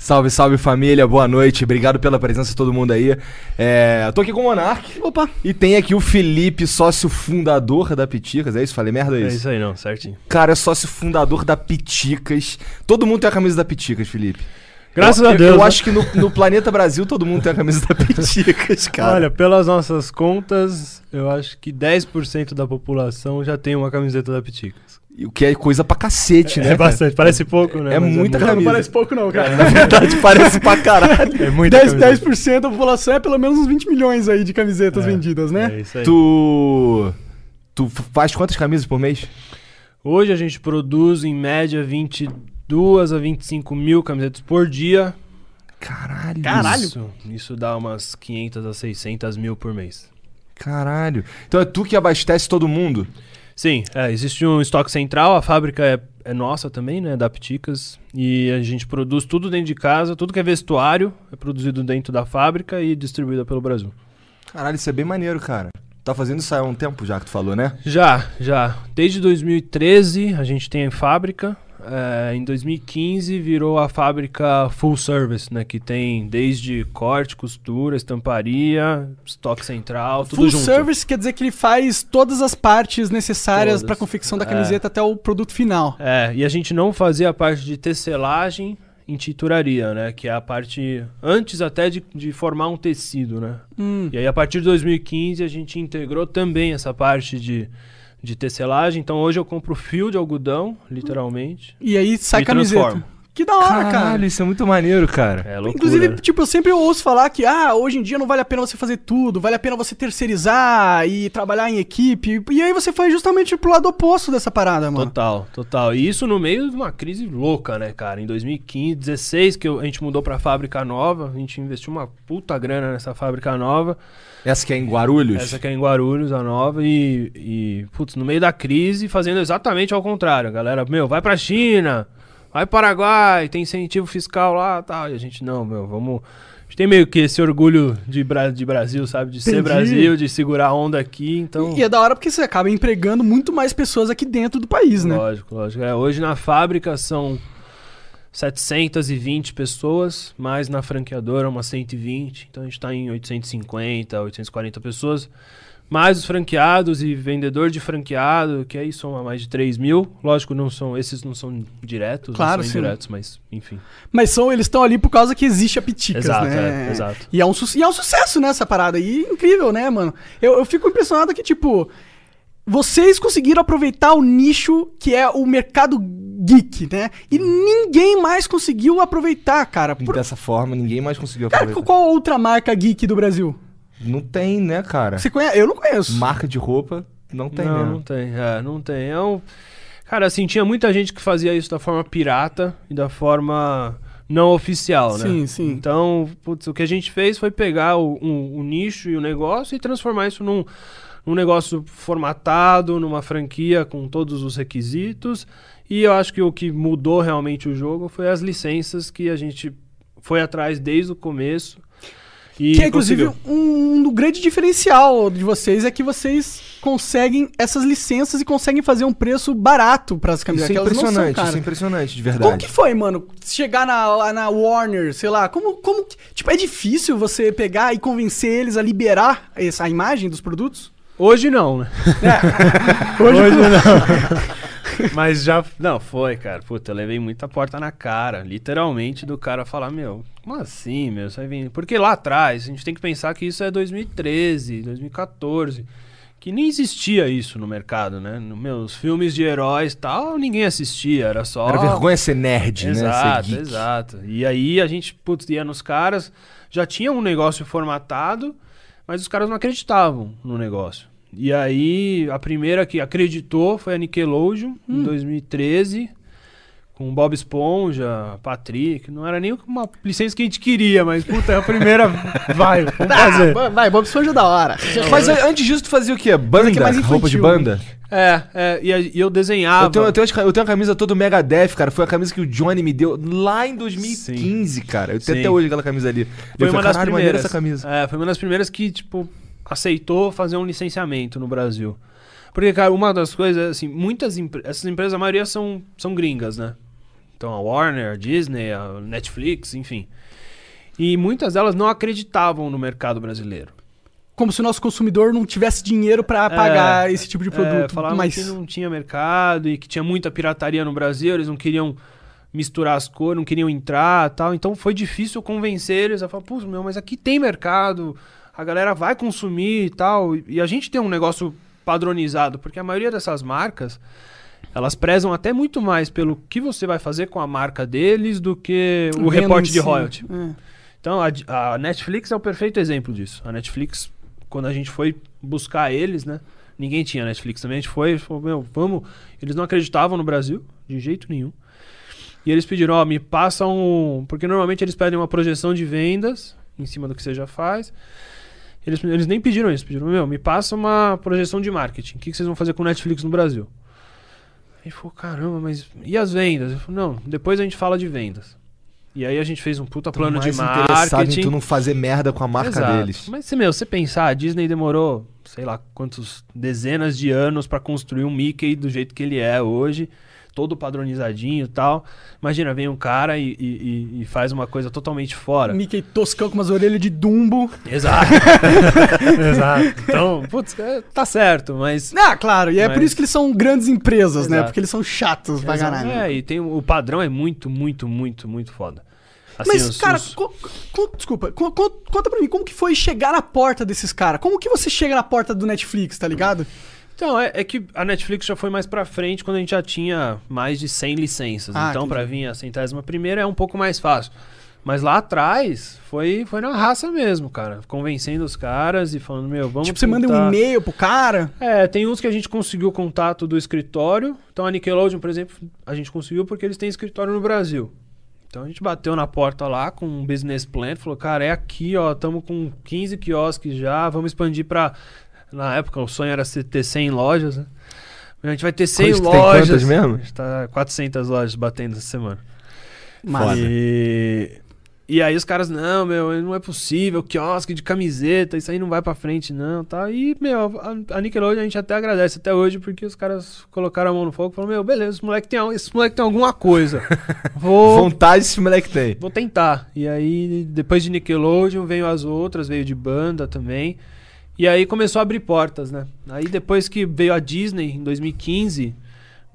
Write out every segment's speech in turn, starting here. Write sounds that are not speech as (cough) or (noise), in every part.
Salve, salve família, boa noite, obrigado pela presença de todo mundo aí. É, tô aqui com o Monark. Opa! E tem aqui o Felipe, sócio fundador da Piticas, é isso? Falei merda? É É isso? isso aí, não, certinho. Cara, é sócio fundador da Piticas. Todo mundo tem a camisa da Piticas, Felipe. Graças Eu- a Deus. Eu né? acho que no, no planeta Brasil todo mundo tem a camisa da Piticas, (laughs) cara. Olha, pelas nossas contas, eu acho que 10% da população já tem uma camiseta da Piticas. O que é coisa pra cacete, né? É cara? bastante, parece pouco, né? É Mas muita muito. Não, não camisa. parece pouco não, cara. Na verdade, parece pra caralho. É muita 10%, camiseta. 10% da população é pelo menos uns 20 milhões aí de camisetas É, vendidas, né? É isso aí. Tu. Tu faz quantas camisas por mês? Hoje a gente produz em média 22 a 25 mil camisetas por dia. Caralho. Caralho. Isso, isso dá umas 500 a 600 mil por mês. Caralho. Então é tu que abastece todo mundo? Sim, é, existe um estoque central, a fábrica é, é nossa também, né, da Piticas, e a gente produz tudo dentro de casa, tudo que é vestuário é produzido dentro da fábrica e distribuído pelo Brasil. Caralho, isso é bem maneiro, cara. Tá fazendo isso há um tempo já que tu falou, né? Já, já. Desde 2013 a gente tem a fábrica. É, em 2015 virou a fábrica full service, né? Que tem desde corte, costura, estamparia, estoque central, tudo Full junto. service quer dizer que ele faz todas as partes necessárias para confecção da É. camiseta até o produto final. É, e a gente não fazia a parte de tecelagem em tinturaria, né? Que é a parte antes até de, de formar um tecido, né? Hum. E aí a partir de 2015 a gente integrou também essa parte de, de tecelagem. Então hoje eu compro fio de algodão, literalmente. E aí sai Me camiseta. transformo. Que da hora, Caralho, cara. isso é muito maneiro, cara. É loucura. Inclusive, né? tipo, eu sempre ouço falar que, ah, hoje em dia não vale a pena você fazer tudo, vale a pena você terceirizar e trabalhar em equipe. E aí você foi justamente pro lado oposto dessa parada, mano. Total, total. E isso no meio de uma crise louca, né, cara? Em 2015, 16, que eu- a gente mudou pra fábrica nova, a gente investiu uma puta grana nessa fábrica nova. Essa que é em Guarulhos? Essa aqui é em Guarulhos, a nova, e, e, putz, no meio da crise, fazendo exatamente ao contrário. A galera, meu, vai pra China, vai para Paraguai, tem incentivo fiscal lá tal. E a gente, não, meu, vamos. A gente tem meio que esse orgulho de, Bra- de Brasil, sabe? De ser Entendi. Brasil, de segurar a onda aqui, então. E é da hora porque você acaba empregando muito mais pessoas aqui dentro do país, né? Lógico, lógico. É, hoje na fábrica são 720 pessoas, mais na franqueadora umas 120. Então a gente está em 850, 840 pessoas. Mais os franqueados e vendedor de franqueado, que aí soma mais de 3 mil. Lógico, não são, esses não são diretos, Claro, não são sim. indiretos, mas enfim. Mas são, eles estão ali por causa que existe a Piticas, Exato, né? é, exato. E é, um, e é um sucesso nessa parada. E incrível, né, mano? Eu, eu fico impressionado que, tipo, vocês conseguiram aproveitar o nicho que é o mercado geek, né? E ninguém mais conseguiu aproveitar, cara. Por- Dessa forma, ninguém mais conseguiu Cara, aproveitar. qual outra marca geek do Brasil? Não tem, né, cara? Você conhece? Eu não conheço. Marca de roupa, não tem não, mesmo. não tem. É, não tem. É um... Cara, assim, tinha muita gente que fazia isso da forma pirata e da forma não oficial, né? Sim, sim. Então, putz, o que a gente fez foi pegar o, um- o nicho e o negócio e transformar isso num, num negócio formatado, numa franquia com todos os requisitos. E eu acho que o que mudou realmente o jogo foi as licenças que a gente foi atrás desde o começo. E Que é, inclusive, um, um grande diferencial de vocês é que vocês conseguem essas licenças e conseguem fazer um preço barato para as Isso camisetas. é são impressionante, caras. isso é impressionante, de Como verdade. que foi, mano? Chegar na, lá na Warner, sei lá, como, como. que- Tipo, é difícil você pegar e convencer eles a liberar essa a imagem dos produtos? Hoje não, né? (laughs) Hoje, não. (laughs) Mas já. Não, foi, cara. Puta, eu levei muita porta na cara. Literalmente, do cara falar, meu, como assim, meu? Você vai vir. Porque lá atrás, a gente tem que pensar que isso é 2013, 2014. Que nem existia isso no mercado, né? No, meus filmes de heróis e tal, ninguém assistia, era só. Era vergonha ser nerd, Exato, né? Geek. exato. E aí a gente, putz, ia nos caras, já tinha um negócio formatado, mas os caras não acreditavam no negócio. E aí a primeira que acreditou foi a Nickelodeon, Hum. em 2013, com Bob Esponja, Patrick. Não era nem uma licença que a gente queria, mas puta, é a primeira. (laughs) Vai, vamos fazer. Ah, vai, Bob Esponja é da hora. Mas antes disso, tu fazia o quê? Banda? que é mais roupa de banda? É, é, e, a- e eu desenhava. Eu tenho, eu, tenho, eu tenho a camisa toda do Megadeth, cara. Foi a camisa que o Johnny me deu lá em 2015, cara. Eu tenho Sim. até hoje aquela camisa ali. Foi eu uma falei, das "Caralho, maneira primeiras. essa camisa. É, foi uma das primeiras que, tipo, aceitou fazer um licenciamento no Brasil. Porque, cara, uma das coisas, assim, muitas essas empresas, a maioria são, são gringas, né? Então, a Warner, a Disney, a Netflix, enfim. E muitas delas não acreditavam no mercado brasileiro. Como se o nosso consumidor não tivesse dinheiro pra pagar esse tipo de É, produto. falavam mas que não tinha mercado e que tinha muita pirataria no Brasil, eles não queriam misturar as cores, não queriam entrar tal. Então foi difícil convencer eles a falar, pô, meu, mas aqui tem mercado, a galera vai consumir e tal. E a gente tem um negócio padronizado, porque a maioria dessas marcas, elas prezam até muito mais pelo que você vai fazer com a marca deles do que o venda reporte de royalty. É. Então, a, a Netflix é o perfeito exemplo disso. A Netflix, quando a gente foi buscar eles, né? Ninguém tinha Netflix também. A gente foi e falou, meu, vamos. Eles não acreditavam no Brasil, de jeito nenhum. E eles pediram, ó, me passa um. Porque normalmente eles pedem uma projeção de vendas em cima do que você já faz. Eles, eles nem pediram isso, pediram, meu, me passa uma projeção de marketing. O que, que vocês vão fazer com o Netflix no Brasil? Aí ele falou, caramba, mas e as vendas? Eu falei, não, depois a gente fala de vendas. E aí a gente fez um puta Tô plano de mais interessado marketing. em tu não fazer merda com a marca Exato. deles. Mas se, meu, você pensar, a Disney demorou, sei lá, quantos dezenas de anos pra construir um Mickey do jeito que ele é hoje, todo padronizadinho e tal. Imagina, vem um cara e, e- e- faz uma coisa totalmente fora. Mickey toscão com umas orelhas de Dumbo. Exato. (laughs) Exato. Então, putz, é, tá certo, mas. Ah, claro, e é Mas- por isso que eles são grandes empresas, né? Exato. Porque eles são chatos pra caralho. É, e tem, o padrão é muito, muito, muito, muito foda. Assim, Mas, os- cara, os- co- co- desculpa, co- co- conta pra mim, como que foi chegar na porta desses caras? Como que você chega na porta do Netflix, tá ligado? Então, é, é que a Netflix já foi mais pra frente quando a gente já tinha mais de 100 licenças. Ah, então, pra vir a centésima primeira é um pouco mais fácil. Mas lá atrás foi, foi na raça mesmo, cara. Convencendo os caras e falando, meu, vamos. tipo, você manda um tentar- e-mail pro cara. É, tem uns que a gente conseguiu contato do escritório. Então a Nickelodeon, por exemplo, a gente conseguiu porque eles têm escritório no Brasil. Então a gente bateu na porta lá com um business plan, falou, cara, é aqui, ó, estamos com 15 quiosques já, vamos expandir pra... Na época o sonho era ter 100 lojas, né? A gente vai ter 100 Quantas- tem lojas. quantas mesmo? A gente tá 400 lojas batendo essa semana. Mas, E... E aí os caras, não, meu, não é possível, quiosque de camiseta, isso aí não vai pra frente, não, tá? E, meu, a, a Nickelodeon a gente até agradece até hoje, porque os caras colocaram a mão no fogo e falaram, meu, beleza, esse moleque tem, esse moleque tem alguma coisa. (laughs) Vou, Vontade esse moleque tem. vou tentar. E aí, depois de Nickelodeon, veio as outras, veio de banda também. E aí começou a abrir portas, né? Aí depois que veio a Disney, em 2015,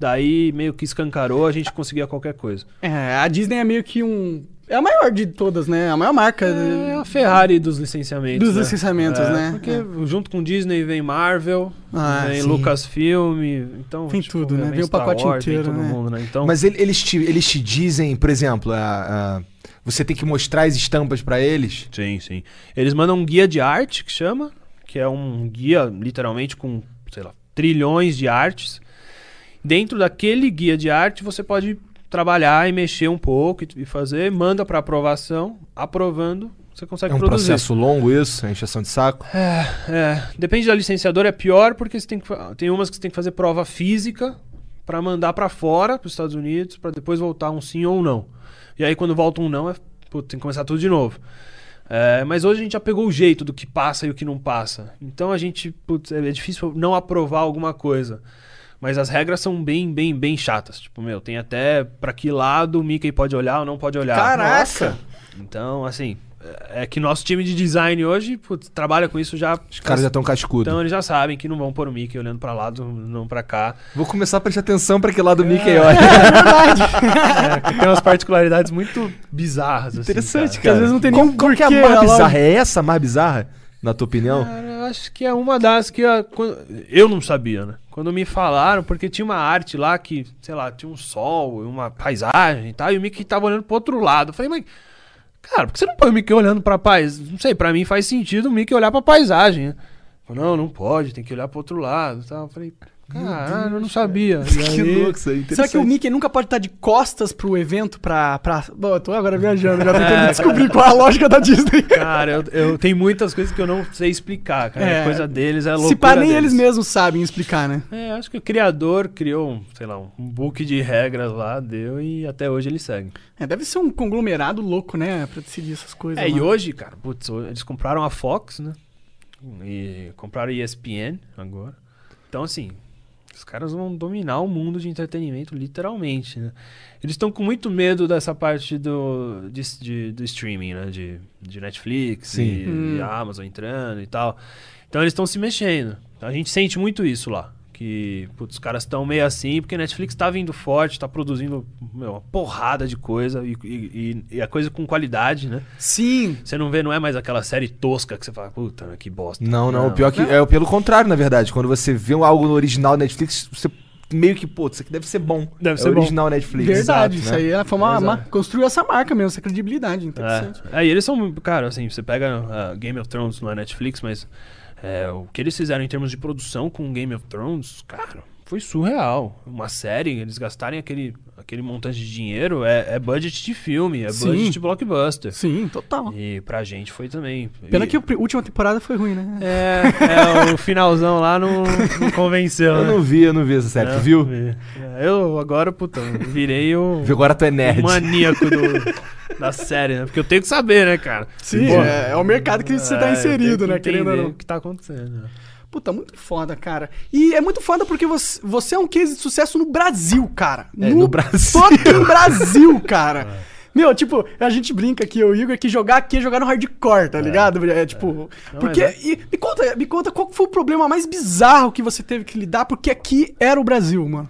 daí meio que escancarou, a gente conseguia qualquer coisa. é, a Disney é meio que um. É a maior de todas, né? A maior marca. É a Ferrari dos licenciamentos. Dos né? licenciamentos, É, né? Porque junto com Disney vem Marvel, Ah, vem sim. Lucasfilm, então Vem tipo, tudo, né? Vem Vem o pacote Wars, vem inteiro, todo né? mundo, né? Então, Mas ele- eles, te, eles te dizem, por exemplo, a- a- você tem que mostrar as estampas pra eles. sim, sim. Eles mandam um guia de arte que chama, que é um guia literalmente com, sei lá, trilhões de artes. Dentro daquele guia de arte você pode trabalhar e mexer um pouco e, fazer, manda para aprovação, aprovando, você consegue É um produzir. processo longo isso, a encheção de saco. É, depende da licenciadora, é pior porque você tem que tem umas que você tem que fazer prova física pra mandar pra fora, pros Estados Unidos, pra depois voltar um sim ou um não. E aí quando volta um não, é, putz, tem que começar tudo de novo. É, mas hoje a gente já pegou o jeito do que passa e o que não passa. Então a gente, putz, é é difícil não aprovar alguma coisa. Mas as regras são bem, bem, bem chatas. Tipo, meu, tem até pra que lado o Mickey pode olhar ou não pode olhar. Caraca! Então, assim, é é que nosso time de design hoje putz, trabalha com isso já. Os caras já estão cascudos. Então eles já sabem que não vão pôr o Mickey olhando pra lá, não pra cá. Vou começar a prestar atenção pra que lado o Mickey olha. (laughs) É, que (laughs) tem umas particularidades muito bizarras. assim, Interessante, cara. Que às vezes não tem Qual, nenhum qual que é a mais bizarra? É essa a mais bizarra, na tua opinião? Cara, eu acho que é uma das que quando- eu não sabia, né? Quando me falaram, porque tinha uma arte lá que, sei lá, tinha um sol, uma paisagem e tal, e o Mickey tava olhando pro outro lado. Eu falei, mas, cara, por que você não põe o Mickey olhando pra paisagem? Não sei, pra mim faz sentido o Mickey olhar pra paisagem, né? Falei, não, não pode, tem que olhar pro outro lado tal. Eu falei, Caralho, eu não sabia. E (laughs) Que louco isso aí. Será que o interessante. Mickey nunca pode estar de costas pro evento pra. pra... Bom, eu tô agora viajando, já tentando (laughs) É, descobrir qual é a lógica da Disney. Cara, eu, eu tenho muitas coisas que eu não sei explicar, cara. É. A coisa deles é loucura Se pá, nem deles. eles mesmos sabem explicar, né? É, acho que o criador criou, um, sei lá, um book de regras lá, deu e até hoje ele segue. É, deve ser um conglomerado louco, né? Pra decidir essas coisas. É, e lá. hoje, cara, putz, eles compraram a Fox, né? E compraram a ESPN agora. Então, assim, os caras vão dominar o mundo de entretenimento, literalmente, né? Eles estão com muito medo dessa parte do, de, de- do streaming, né? De, de Netflix e, Hum. e Amazon entrando e tal. Então, eles estão se mexendo. A gente sente muito isso lá. Que putz, os caras estão meio assim, porque a Netflix tá vindo forte, tá produzindo meu, uma porrada de coisa e, e- e a coisa com qualidade, né? Sim. Você não vê, não é mais aquela série tosca que você fala, puta, que bosta. Não, não, o pior que é pelo contrário, na verdade. Quando você vê algo no original Netflix, você meio que, pô, isso aqui deve ser bom. Deve é ser bom. original Netflix. Verdade, Exato, isso né? aí ela foi uma, uma- construiu essa marca mesmo, essa credibilidade. Interessante. É. Aí eles são, cara, assim, você pega ah, Game of Thrones não é Netflix, mas é, o que eles fizeram em termos de produção com Game of Thrones, cara, foi surreal. Uma série, eles gastarem aquele, aquele montante de dinheiro, é, é budget de filme, é Sim. budget de blockbuster. Sim, total. E pra gente foi também. Pena E- que a última temporada foi ruim, né? É, é, o finalzão lá não, não convenceu, Eu né? não vi, eu não vi essa série. Não, Tu viu? vi. É, Eu agora, puta, virei o. Agora tu é nerd. o maníaco do- da série, né? Porque eu tenho que saber, né, cara? Sim, Pô, é, é o mercado que você tá é, inserido, né? que Querendo ou entender não. O que tá acontecendo. Puta, muito foda, cara. E é muito foda porque você, você é um case de sucesso no Brasil, cara. É, no Brasil. Fucking (laughs) Brasil, cara. Meu, tipo, a gente brinca aqui, eu e o Igor, que jogar aqui é jogar no hardcore, tá ligado? É, tipo. Não, porque. é. e me, conta, me conta qual foi o problema mais bizarro que você teve que lidar, porque aqui era o Brasil, mano.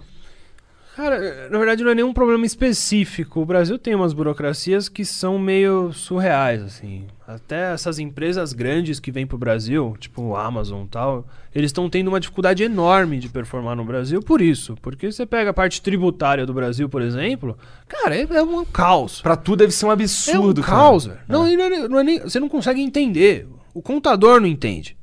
Cara, na verdade não é nenhum problema específico. O Brasil tem umas burocracias que são meio surreais, assim. Até essas empresas grandes que vêm pro Brasil, tipo o Amazon e tal, eles estão tendo uma dificuldade enorme de performar no Brasil por isso. Porque você pega a parte tributária do Brasil, por exemplo, cara, é, é um caos. Pra tu deve ser um absurdo, é um caos, velho. Não, e não é- não é nem- você não consegue entender. O contador não entende.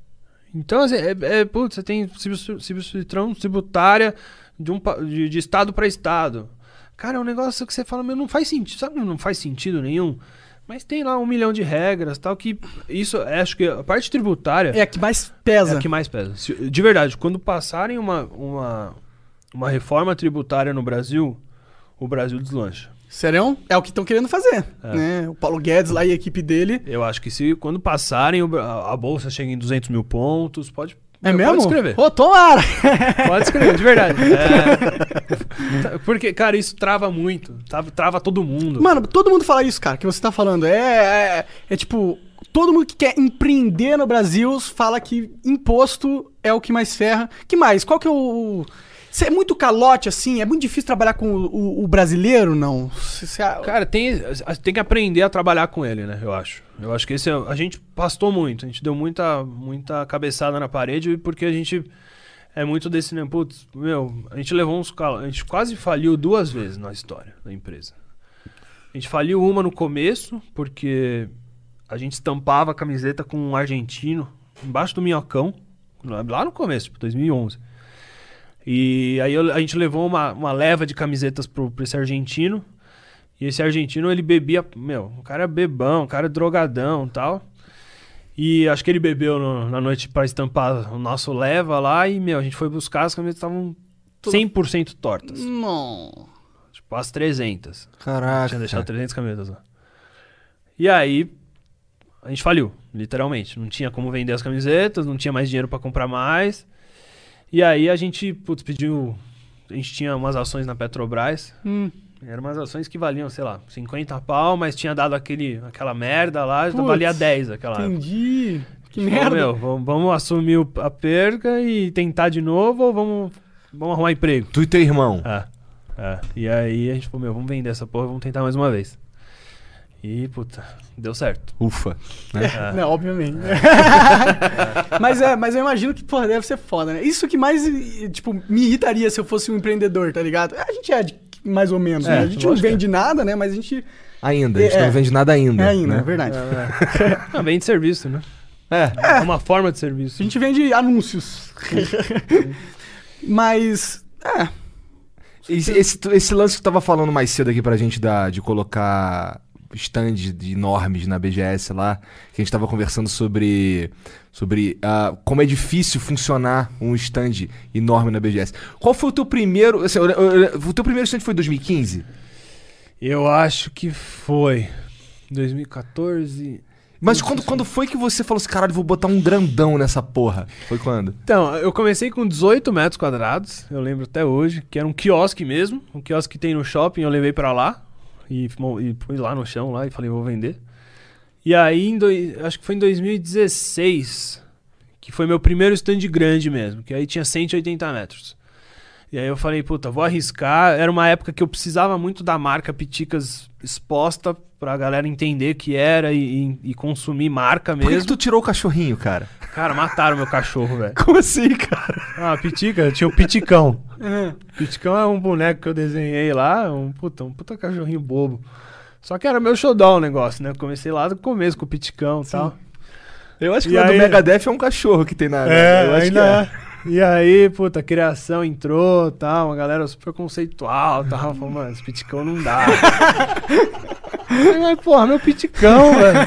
Então, assim, é, é, putz, você tem subs- substituição tributária de, um, de, de estado para estado. Cara, é um negócio que você fala, meu, não faz sentido. Sabe, não faz sentido nenhum. Mas tem lá um milhão de regras tal, que isso, é, acho que a parte tributária É a que mais pesa. é a que mais pesa. De verdade, quando passarem uma, uma, uma reforma tributária no Brasil, o Brasil deslancha. Serão? É o que estão querendo fazer. É. Né? O Paulo Guedes lá e a equipe dele. Eu acho que se quando passarem, a bolsa chega em 200 mil pontos, pode. É pode mesmo? escrever. Ô, tomara! Pode escrever, de verdade. (laughs) É. Tá, Porque, cara, isso trava muito. Trava, trava todo mundo. Mano, todo mundo fala isso, cara, que você tá falando. É, é, é tipo, todo mundo que quer empreender no Brasil fala que imposto é o que mais ferra. Que mais? Qual que é o. É muito calote, assim? É muito difícil trabalhar com o, o- o brasileiro, não? Cê- cê- Cara, tem, tem que aprender a trabalhar com ele, né? Eu acho. Eu acho que esse é, a gente pastou muito, a gente deu muita, muita cabeçada na parede porque a gente é muito desse, né? Putz, meu, a gente levou uns cal... a gente quase faliu duas vezes na história da empresa. A gente faliu uma no começo porque a gente estampava a camiseta com um argentino embaixo do minhocão, lá no começo, tipo 2011. E aí eu- a gente levou uma, uma leva de camisetas pro, pra esse argentino. E esse argentino, ele bebia. Meu, o cara é bebão, o cara é drogadão e tal. E acho que ele bebeu no- na noite pra estampar o nosso leva lá. E, meu, a gente foi buscar, as camisetas estavam 100% tortas. Não. Tipo, as 300. Caraca. Tinha deixado 300 camisetas lá. E aí, a gente faliu, literalmente. Não tinha como vender as camisetas, não tinha mais dinheiro pra comprar mais. E aí a gente, putz, pediu. A gente tinha umas ações na Petrobras. Hum. Eram umas ações que valiam, sei lá, 50 pau, mas tinha dado aquele, aquela merda lá, então Putz, valia 10 aquela época. Entendi. Que Falou, merda. Meu, vamos, vamos assumir a perca e tentar de novo ou vamos, vamos arrumar emprego? Tu e teu irmão. É, é. E aí a gente falou, meu, vamos vender essa porra, vamos tentar mais uma vez. E, puta, deu certo. Ufa. Né? É. Não, obviamente. (laughs) mas, é, mas eu imagino que, porra, deve ser foda, né? Isso que mais, tipo, me irritaria se eu fosse um empreendedor, tá ligado? A gente é de- mais ou menos, É, né? A gente não vende nada, né? Mas a gente Ainda. A gente É. não vende nada ainda. é ainda, né? é verdade. (laughs) Ah, bem de serviço, né? É. É uma forma de serviço. A gente vende anúncios. Mas, é, Esse, esse, esse lance que tu tava falando mais cedo aqui pra gente da, de colocar stand de normes na BGS lá, que a gente tava conversando sobre, sobre ah, como é difícil funcionar um stand enorme na BGS. Qual foi o teu primeiro. assim, o teu primeiro stand foi em 2015? Eu acho que foi 2014. Mas quando, quando foi que você falou assim, caralho, vou botar um grandão nessa porra? Foi quando? Então, eu comecei com 18 metros quadrados, eu lembro até hoje, que era um quiosque mesmo, um quiosque que tem no shopping, eu levei pra lá e, e pus lá no chão lá e falei, vou vender. E aí, em doi- acho que foi em 2016, que foi meu primeiro stand grande mesmo, que aí tinha 180 metros. E aí eu falei, puta, vou arriscar. Era uma época que eu precisava muito da marca Piticas exposta pra galera entender que era e, e- e consumir marca Por que, que mesmo. tu tirou o cachorrinho, cara? Cara, mataram meu cachorro, velho. Como assim, cara? Ah, Pitica, tinha o Piticão. Piticão é um boneco que eu desenhei lá, um puta, um puta cachorrinho bobo. Só que era meu showdown o negócio, né? Eu comecei lá do começo com o Piticão e tal. Eu acho que E do aí- Megadeth é um cachorro que tem na. É, eu acho ainda que é. é. E aí, puta, a criação entrou tal, uma galera super conceitual tal. Falou, mano, esse piticão não dá. (laughs) Mas, porra, meu piticão, (laughs) velho.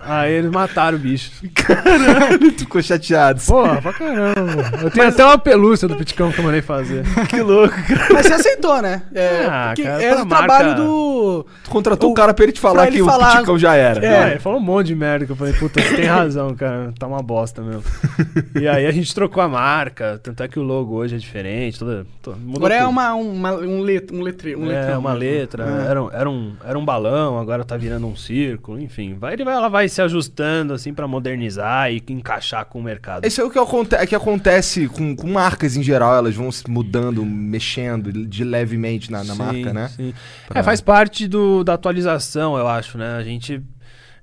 Aí eles mataram o bicho. Caralho, tu ficou chateado. Porra, pra caramba. Eu tenho até uma pelúcia do piticão que eu mandei fazer. Que louco, cara. Mas você aceitou, né? É, Ah, porque cara, era pra o trabalho marca- do. Tu contratou O- o cara pra ele te falar ele que falar- o Piticão já era. É, ele falou um monte de merda que eu falei, puta, você tem razão, cara, tá uma bosta mesmo. (laughs) e aí a gente trocou a marca, tanto é que o logo hoje é diferente, toda, to- mudou Agora é tudo. uma, uma, um, let, um, letre, um é, letrão. uma letra, É. era, um, era, um, era um balão, agora tá virando um círculo, enfim. Vai, ele vai, ela vai se ajustando assim pra modernizar e encaixar com o mercado. Isso é o que, aconte é que acontece com, com marcas em geral, elas vão se mudando, mexendo de levemente na, na Sim, marca, né? sim. Pra- É, faz parte do, da atualização, eu acho, né? A gente.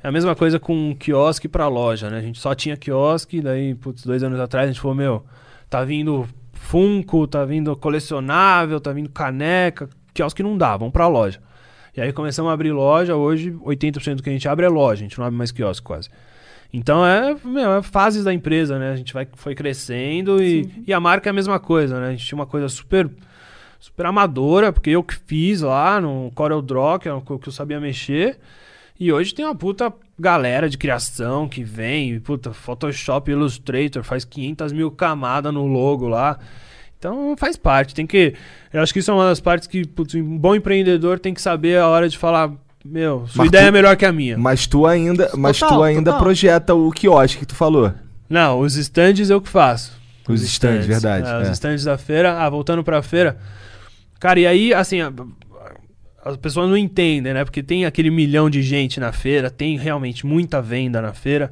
É a mesma coisa com quiosque pra loja, né? A gente só tinha quiosque, daí, putz, dois anos atrás a gente falou, meu, tá vindo Funko, tá vindo colecionável, tá vindo caneca, quiosque não dá, vamos pra loja. E aí começamos a abrir loja, hoje 80% do que a gente abre é loja, a gente não abre mais quiosque quase. Então é, meu, é fases da empresa, né? A gente vai, foi crescendo e, e a marca é a mesma coisa, né? A gente tinha uma coisa super super amadora, porque eu que fiz lá no Corel Draw, que é o que eu sabia mexer. E hoje tem uma puta galera de criação que vem, puta, Photoshop, Illustrator, faz 500 mil camadas no logo lá. Então faz parte, tem que... Eu acho que isso é uma das partes que putz, um bom empreendedor tem que saber a hora de falar, meu, sua Mas ideia tu- é melhor que a minha. Mas tu ainda, mas Total, tu ainda total. projeta o quiosque que tu falou. Não, os stands eu que faço. Os stands, verdade, É, Os é. stands da feira. Ah, voltando pra feira. Cara, e aí, assim, a- as pessoas não entendem, né? Porque tem aquele milhão de gente na feira, tem realmente muita venda na feira.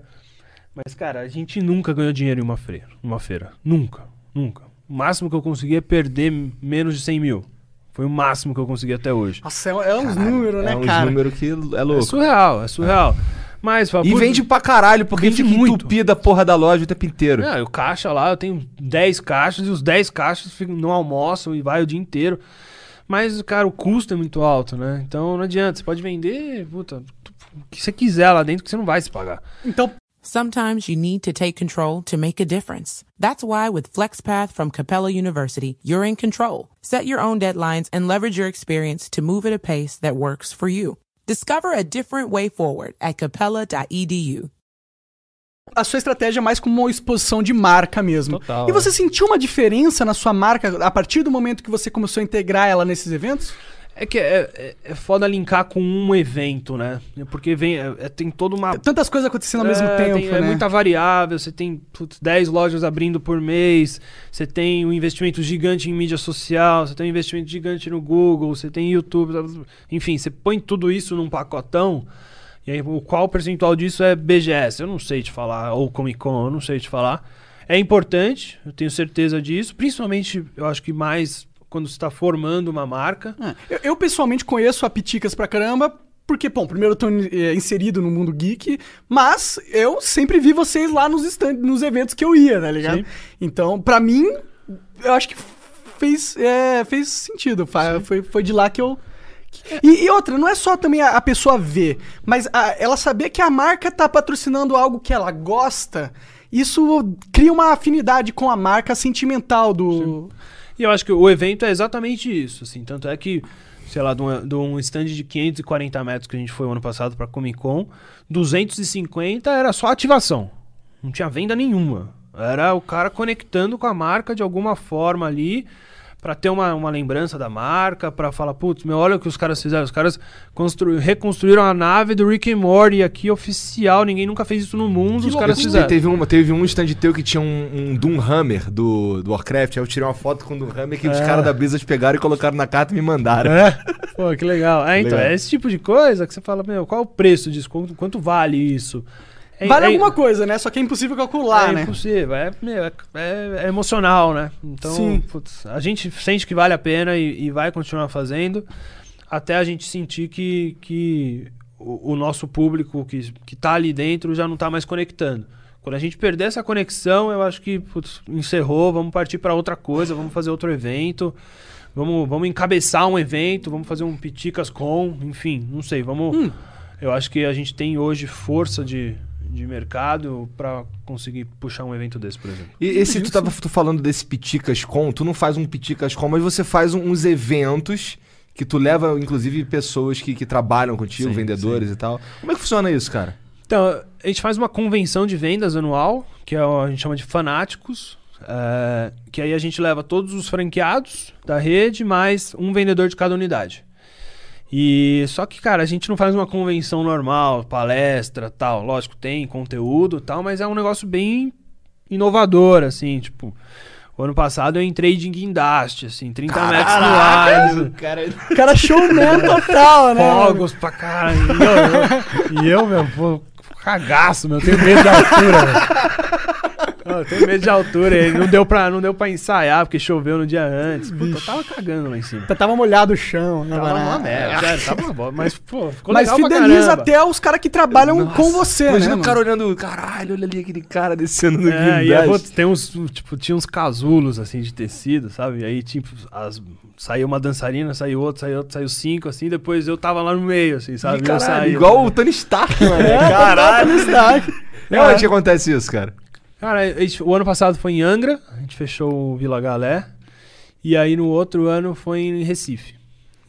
Mas, cara, a gente nunca ganhou dinheiro em uma feira. Uma feira. Nunca. Nunca. O máximo que eu consegui é perder menos de 100 mil. Foi o máximo que eu consegui até hoje. Nossa, é, é uns números, né, é uns cara? números que é É louco. surreal, é surreal. Mas, fala, E vende pra caralho, porque Vende fica muito. entupida a porra da loja o tempo inteiro. É, o caixa lá, eu tenho 10 caixas e os 10 caixas ficam no almoço e vai o dia inteiro. Mas, cara, o custo é muito alto, né? Então não adianta. Você pode vender, puta, o que você quiser lá dentro que você não vai se pagar. Então, Sometimes you need to take control to make a difference. That's why with FlexPath from Capella University, you're in control. Set your own deadlines and leverage your experience to move at a pace that works for you. Discover a different way forward at capella.edu. a sua estratégia mais como uma exposição de marca mesmo. Total, E você sentiu uma diferença na sua marca a partir do momento que você começou a integrar ela nesses eventos? É que é, é, é foda linkar com um evento, né? Porque vem, é- é- tem toda uma Tantas coisas acontecendo ao mesmo É, tempo, tem- né? É muita variável, você tem putz, 10 lojas abrindo por mês, você tem um investimento gigante em mídia social, você tem um investimento gigante no Google, você tem YouTube, tá- enfim, você põe tudo isso num pacotão, e aí qual percentual disso é BGS? Eu não sei te falar, ou Comic Con, eu não sei te falar. É importante, eu tenho certeza disso, principalmente eu acho que mais quando você está formando uma marca. É. Eu, eu, pessoalmente conheço a Piticas pra caramba, porque, bom, primeiro eu tô eh, inserido no mundo geek, mas eu sempre vi vocês lá nos, stand, nos eventos que eu ia, tá ligado? Sim. Então, pra mim, eu acho que fez, é, fez sentido. Foi, foi de lá que eu. E, e outra, não é só também a, a pessoa ver, mas a- ela saber que a marca tá patrocinando algo que ela gosta, isso cria uma afinidade com a marca sentimental do. E eu acho que o evento é exatamente isso, assim. Tanto é que, sei lá, de um, stand de 540 metros que a gente foi ano passado pra Comic Con, 250 era só ativação. Não tinha venda nenhuma. Era o cara conectando com a marca de alguma forma ali pra ter uma, uma lembrança da marca, pra falar, putz, meu, olha o que os caras fizeram. Os caras constru- reconstruíram a nave do Rick and Morty aqui oficial. Ninguém nunca fez isso no mundo. os caras fizeram. Teve, uma, teve um stand teu que tinha um, um Doomhammer do, do Warcraft. Aí eu tirei uma foto com o Doomhammer que os É. caras da Blizzard pegaram e colocaram na carta e me mandaram. É? Pô, que legal. É, então, Legal. é esse tipo de coisa que você fala, meu, qual é o preço disso? Quanto, quanto vale isso? É- Vale é- alguma coisa, né? Só que é impossível calcular, é né? impossível, é, meu, é, é- é emocional, né? Então, putz, a gente sente que vale a pena e, e vai continuar fazendo até a gente sentir que, que o, o nosso público que, que tá ali dentro já não tá mais conectando. Quando a gente perder essa conexão, eu acho que putz, encerrou, vamos partir para outra coisa, vamos fazer outro evento, vamos, vamos encabeçar um evento, vamos fazer um Piticas com, enfim, não sei, vamos. Eu acho que a gente tem hoje força de, de mercado para conseguir puxar um evento desse, por exemplo. E esse, tu tava tu falando desse Piticas Com, tu não faz um Piticas Com, mas você faz um- uns eventos que tu leva, inclusive, pessoas que, que trabalham contigo, Sim, vendedores e tal. Como é que funciona isso, cara? Então, a gente faz uma convenção de vendas anual, que é a gente chama de Fanáticos, é, que aí a gente leva todos os franqueados da rede, mais um vendedor de cada unidade. E só que, cara, a gente não faz uma convenção normal, palestra, tal. Lógico, tem conteúdo, tal, mas é um negócio bem inovador, assim, tipo, o ano passado eu entrei de guindaste, assim, 30 metros no ar, cara... O cara é showman (laughs) total, né? fogos pra caralho. E eu, eu- eu, meu, pô, cagaço, meu. Eu tenho medo de altura, velho. Eu tenho medo de altura. E não deu, pra, não deu pra ensaiar, porque choveu no dia antes. Puta, eu tava cagando lá em cima. Tava molhado o chão, né? Tava mano? uma merda, sério, tava uma. Mas, pô, ficou Mas legal fideliza até os caras que trabalham com você, Imagina né? o cara olhando, caralho, olha ali aquele cara descendo no É, e pô, tem uns, tipo, tinha uns casulos, assim, de tecido, sabe? E aí, tipo, as, saiu uma dançarina, saiu outra, saiu outra, saiu cinco, assim, depois eu tava lá no meio, assim, sabe? E eu caralho, saí, igual o Tony Stark, mano. É, (laughs) Caralho. total Stark. É onde que acontece isso, cara? Cara, gente- o ano passado foi em Angra, a gente fechou o Vila Galé. E aí no outro ano foi em Recife.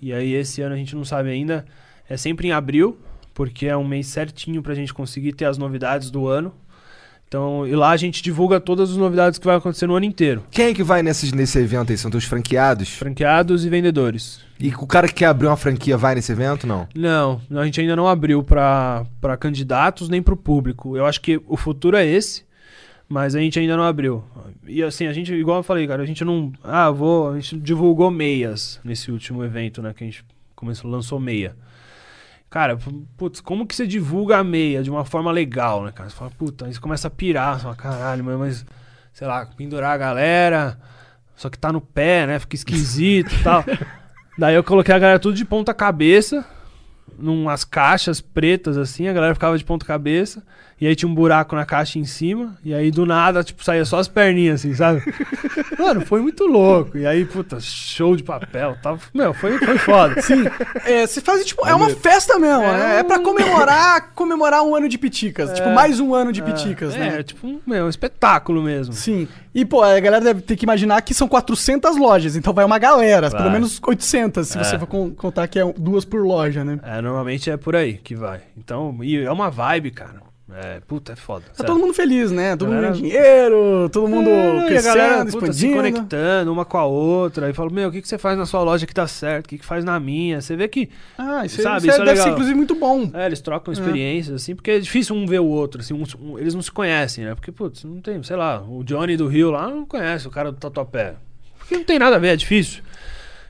E aí esse ano a gente não sabe ainda. É sempre em abril, porque é um mês certinho pra gente conseguir ter as novidades do ano. Então, e lá a gente divulga todas as novidades que vai acontecer no ano inteiro. Quem é que vai nesses, nesse evento aí? São teus franqueados? Franqueados e vendedores. E o cara que quer abrir uma franquia vai nesse evento, não? Não, a gente ainda não abriu pra candidatos nem pro público. Eu acho que o futuro é esse, mas a gente ainda não abriu. E assim, a gente, igual eu falei, cara, a gente não. Ah, vou. A gente divulgou meias nesse último evento, né? Que a gente começou, lançou meia. Cara, putz, como que você divulga a meia de uma forma legal, né, cara? Você fala, puta, aí você começa a pirar, você fala, caralho, mas, mas, sei lá, pendurar a galera, só que tá no pé, né? Fica esquisito e (laughs) tal. Daí eu coloquei a galera tudo de ponta cabeça, numas caixas pretas assim, a galera ficava de ponta cabeça, e aí tinha um buraco na caixa em cima, e aí do nada, tipo, saía só as perninhas assim, sabe? (laughs) Mano, foi muito louco. E aí, puta, show de papel, tava, meu, foi, foi foda. Sim. É, você faz, tipo, é uma festa mesmo, né? É pra comemorar, comemorar um ano de piticas. Tipo, mais um ano de piticas, é, né? É, tipo, um, meu, um espetáculo mesmo. Sim. E, pô, a galera deve ter que imaginar que são 400 lojas, então vai uma galera, Vai. pelo menos 800, se É. você for con- contar que é duas por loja, né? É, normalmente é por aí que vai. Então, e é uma vibe, cara. É, puta, é foda. Tá todo mundo feliz, né? Todo mundo ganhando dinheiro, todo mundo É, crescendo, galera, puta, se expandindo. conectando uma com a outra. E fala, meu, o que, que você faz na sua loja que tá certo? O que, que faz na minha? Você vê que. Ah, isso, Sabe, isso, isso é deve ser, legal. inclusive, muito bom. É, eles trocam experiências, assim, porque é difícil um ver o outro, assim, uns- um- eles não se conhecem, né? Porque, putz, não tem, sei lá, o Johnny do Rio lá não conhece o cara do Tatuapé. Porque não tem nada a ver, é difícil.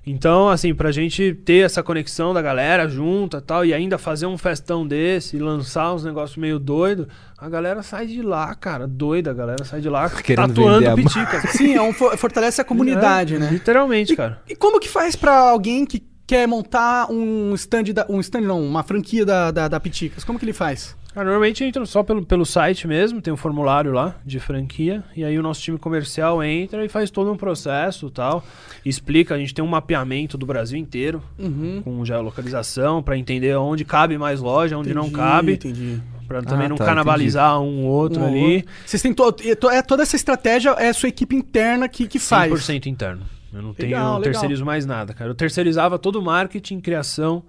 Então, assim, pra gente ter essa conexão da galera junta e tal, e ainda fazer um festão desse, e lançar uns negócios meio doido, a galera sai de lá, cara, doida, a galera sai de lá (laughs) Querendo tatuando piticas. Sim, é um, fo- fortalece a comunidade, É, né? Literalmente, cara. E como que faz pra alguém que quer montar um stand, da, um stand não, uma franquia da, da, da Piticas? Como que ele faz? Cara, normalmente entra só pelo, pelo site mesmo, tem um formulário lá de franquia, e aí o nosso time comercial entra e faz todo um processo e tal, explica, a gente tem um mapeamento do Brasil inteiro, Uhum. com geolocalização, pra entender onde cabe mais loja, onde não cabe, Entendi. pra também Ah, não tá, canibalizar um outro Um ali. outro. Vocês têm to, é toda essa estratégia é a sua equipe interna que, que faz. 100% interno. Eu não tenho, Legal, eu não legal. terceirizo mais nada, cara. Eu terceirizava todo o marketing, criação.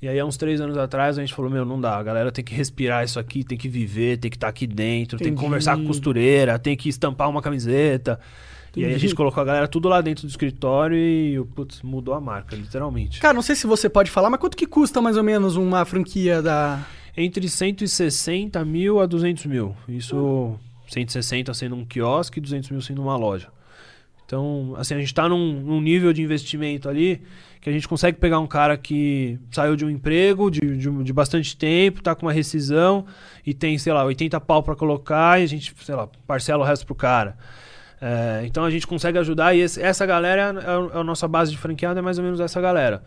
E aí, há uns três anos atrás, a gente falou: Meu, não dá. A galera tem que respirar isso aqui, tem que viver, tem que estar aqui dentro, tem que Entendi. conversar com costureira, tem que estampar uma camiseta. E aí, a Entendi. gente colocou a galera tudo lá dentro do escritório e, putz, mudou a marca, literalmente. Cara, não sei se você pode falar, mas quanto que custa mais ou menos uma franquia da. Entre 160 mil a 200 mil. Isso, 160 sendo um quiosque e 200 mil sendo uma loja. Então, assim, a gente tá num, num nível de investimento ali que a gente consegue pegar um cara que saiu de um emprego de, de, de bastante tempo, tá com uma rescisão e tem, sei lá, 80 pau para colocar e a gente, sei lá, parcela o resto pro cara. É, então a gente consegue ajudar e esse- essa galera é a, é a nossa base de franqueada, é mais ou menos essa galera.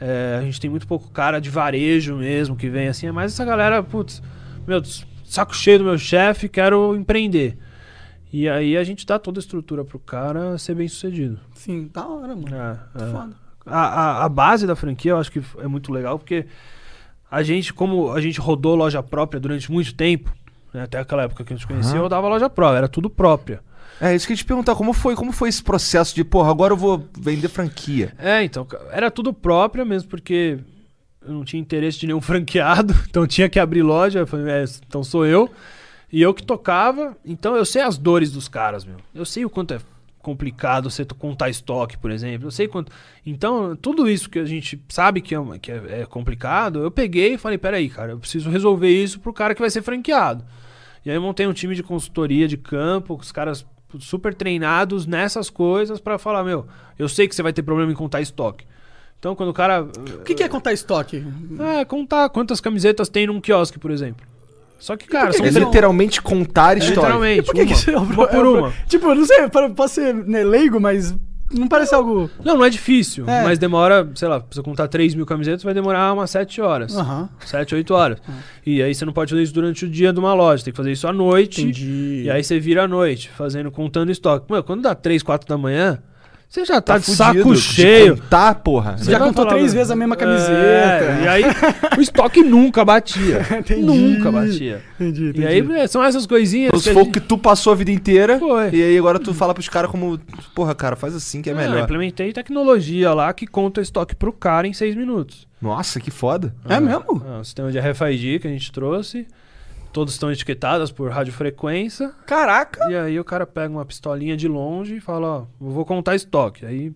É, a gente tem muito pouco cara de varejo mesmo que vem assim, é mais essa galera, putz, meu, saco cheio do meu chefe, quero empreender. E aí a gente dá toda a estrutura pro cara ser bem sucedido. Sim, da hora, mano. É, é. Foda. A, a, a base da franquia eu acho que é muito legal porque a gente, como a gente rodou loja própria durante muito tempo, né, até aquela época que a gente conhecia, eu rodava loja própria, era tudo própria. É isso que eu ia te perguntar, como foi, como foi esse processo de, porra, agora eu vou vender franquia? É, então, era tudo própria mesmo, porque eu não tinha interesse de nenhum (laughs) franqueado, então tinha que abrir loja, eu falei, é, então sou eu. E eu que tocava, então eu sei as dores dos caras, meu. Eu sei o quanto é complicado você contar estoque, por exemplo. Eu sei quanto. Então, tudo isso que a gente sabe que, é, que é, é complicado, eu peguei e falei, peraí, cara, eu preciso resolver isso pro cara que vai ser franqueado. E aí eu montei um time de consultoria de campo, com os caras super treinados nessas coisas pra falar, meu, eu sei que você vai ter problema em contar estoque. Então, quando o cara. O que, que é contar estoque? É, contar quantas camisetas tem num quiosque, por exemplo. Só que, cara, que são É literalmente contar É, história. literalmente, Por que, que uma, isso é uma por uma. Tipo, não sei, posso ser né, leigo, mas não parece algo. Não, não é difícil, É. mas demora, sei lá, pra você contar 3 mil camisetas, vai demorar umas 7 horas. Aham. 7, 8 horas. E aí você não pode fazer isso durante o dia de uma loja, tem que fazer isso à noite. Entendi. E aí você vira à noite, fazendo, contando estoque. Mano, quando dá 3, 4 da manhã, você já tá, de fudido saco de cheio. Contar, porra. Você já contou três "Meu, vezes a mesma é", camiseta. e aí (laughs) o estoque nunca batia. (laughs) Entendi. Nunca batia. Entendi, E entendi. aí é, são essas coisinhas. Então, que se a for o gente- que tu passou a vida inteira, Foi. e aí agora tu fala pros caras como, porra, cara, faz assim que é Ah, melhor. implementei tecnologia lá que conta estoque pro cara em 6 minutos. Nossa, que foda. É mesmo? Ah, o sistema de RFID que a gente trouxe. Todos estão etiquetadas por radiofrequência. Caraca. E aí o cara pega uma pistolinha de longe e fala, ó, vou contar estoque. Aí,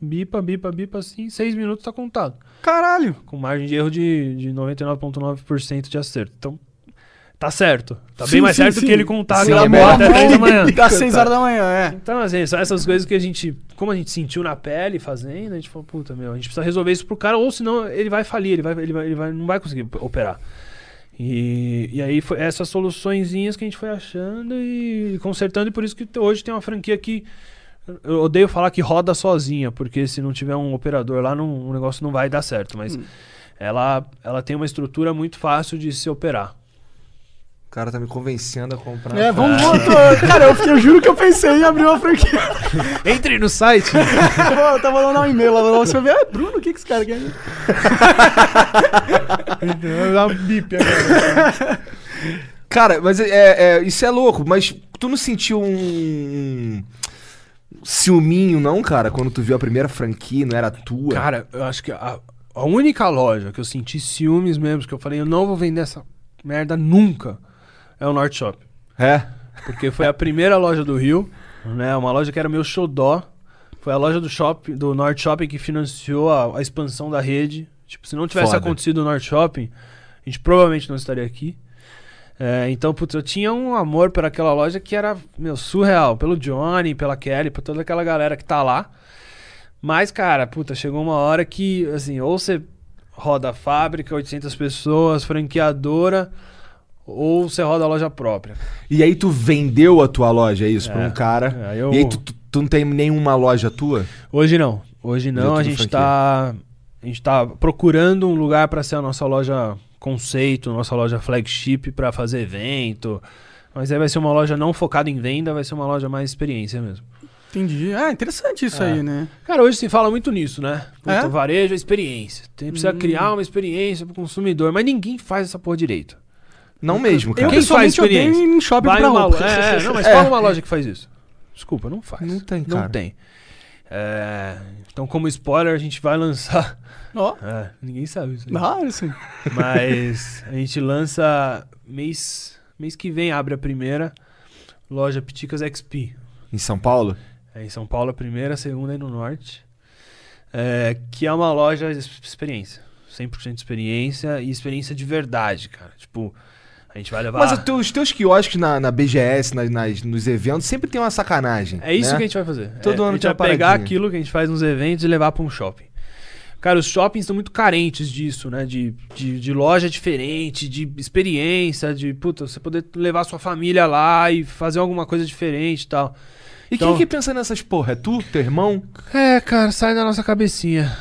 bipa, bipa, bipa, assim, seis minutos tá contado. Caralho. Com margem de erro de, de 99,9% de acerto. Então, tá certo. Tá Sim, bem mais sim, certo sim. que ele contar aquela a bola bola até 3 da (laughs) manhã. Das 6 horas da manhã, é. Então, assim, são essas coisas que a gente, como a gente sentiu na pele fazendo, a gente falou, puta, meu, a gente precisa resolver isso pro cara, ou senão ele vai falir, ele vai, ele vai, ele vai, não vai conseguir operar. E, e aí foi essas soluçõezinhas que a gente foi achando e consertando, e por isso que hoje tem uma franquia que eu odeio falar que roda sozinha, porque se não tiver um operador lá, não, o negócio não vai dar certo, mas ela, ela tem uma estrutura muito fácil de se operar. O cara tá me convencendo a comprar. É, vamos, tô- Cara, eu, eu juro que eu pensei em abrir uma franquia. (laughs) Entre no site! (laughs) Pô, eu tava mandando um e-mail lá, você vai ver, ah, Bruno, o que que esse cara quer? Vou dar um bip agora. Cara, mas é, é- isso é louco, mas tu não sentiu um ciúminho, não, cara, quando tu viu a primeira franquia, não era tua? Cara, eu acho que a, a única loja que eu senti ciúmes mesmo, que eu falei, eu não vou vender essa merda nunca, é o North Shop. É. Porque foi a primeira loja do Rio, né? Uma loja que era meu xodó. Foi a loja do shopping, do North Shopping que financiou a, a expansão da rede. Tipo, se não tivesse Foda. acontecido o North Shopping, a gente provavelmente não estaria aqui. É, então, putz, eu tinha um amor por aquela loja que era, meu, surreal. Pelo Johnny, pela Kelly, por toda aquela galera que tá lá. Mas, cara, puta, chegou uma hora que, assim, ou você roda a fábrica, 800 pessoas, franqueadora, ou você roda a loja própria. E aí tu vendeu a tua loja, é isso, pra É. um cara. É, eu- E aí tu, tu, tu não tem nenhuma loja tua? Hoje não. Hoje é não. A gente tá. A gente tá procurando um lugar para ser a nossa loja conceito, nossa loja flagship para fazer evento. Mas aí vai ser uma loja não focada em venda, vai ser uma loja mais experiência mesmo. Entendi. Ah, interessante isso É. aí, né? Cara, hoje se fala muito nisso, né? Puta, É? varejo é experiência. Tem, precisa criar uma experiência pro consumidor, mas ninguém faz essa porra direito. Não mesmo, Eu cara. Quem pessoalmente faz experiência? em shopping Vai pra numa roupa. É, é, não, mas É. fala uma loja que faz isso. Desculpa, não faz. Não tem, Não cara. tem. É, então, como spoiler, a gente vai lançar. Ó, (laughs) É, ninguém sabe isso. aí. hora, assim. Mas a gente lança mês, mês que vem, abre a primeira loja Piticas XP. Em São Paulo? É em São Paulo a primeira, a segunda aí no norte. É, que é uma loja de experiência. 100% de experiência e experiência de verdade, cara. Tipo, a gente vai levar. Mas os teus, os teus quiosques na, na BGS, nas, nas- nos eventos, sempre tem uma sacanagem. É isso né? que a gente vai fazer. Todo é, ano a gente vai uma pegar paradinha. aquilo que a gente faz nos eventos e levar pra um shopping. Cara, os shoppings estão muito carentes disso, né? De, de, de loja diferente, de experiência, de puta, você poder levar sua família lá e fazer alguma coisa diferente e tal. E Então- quem que pensa nessas porra? É tu, teu irmão? É, cara, sai da nossa cabecinha.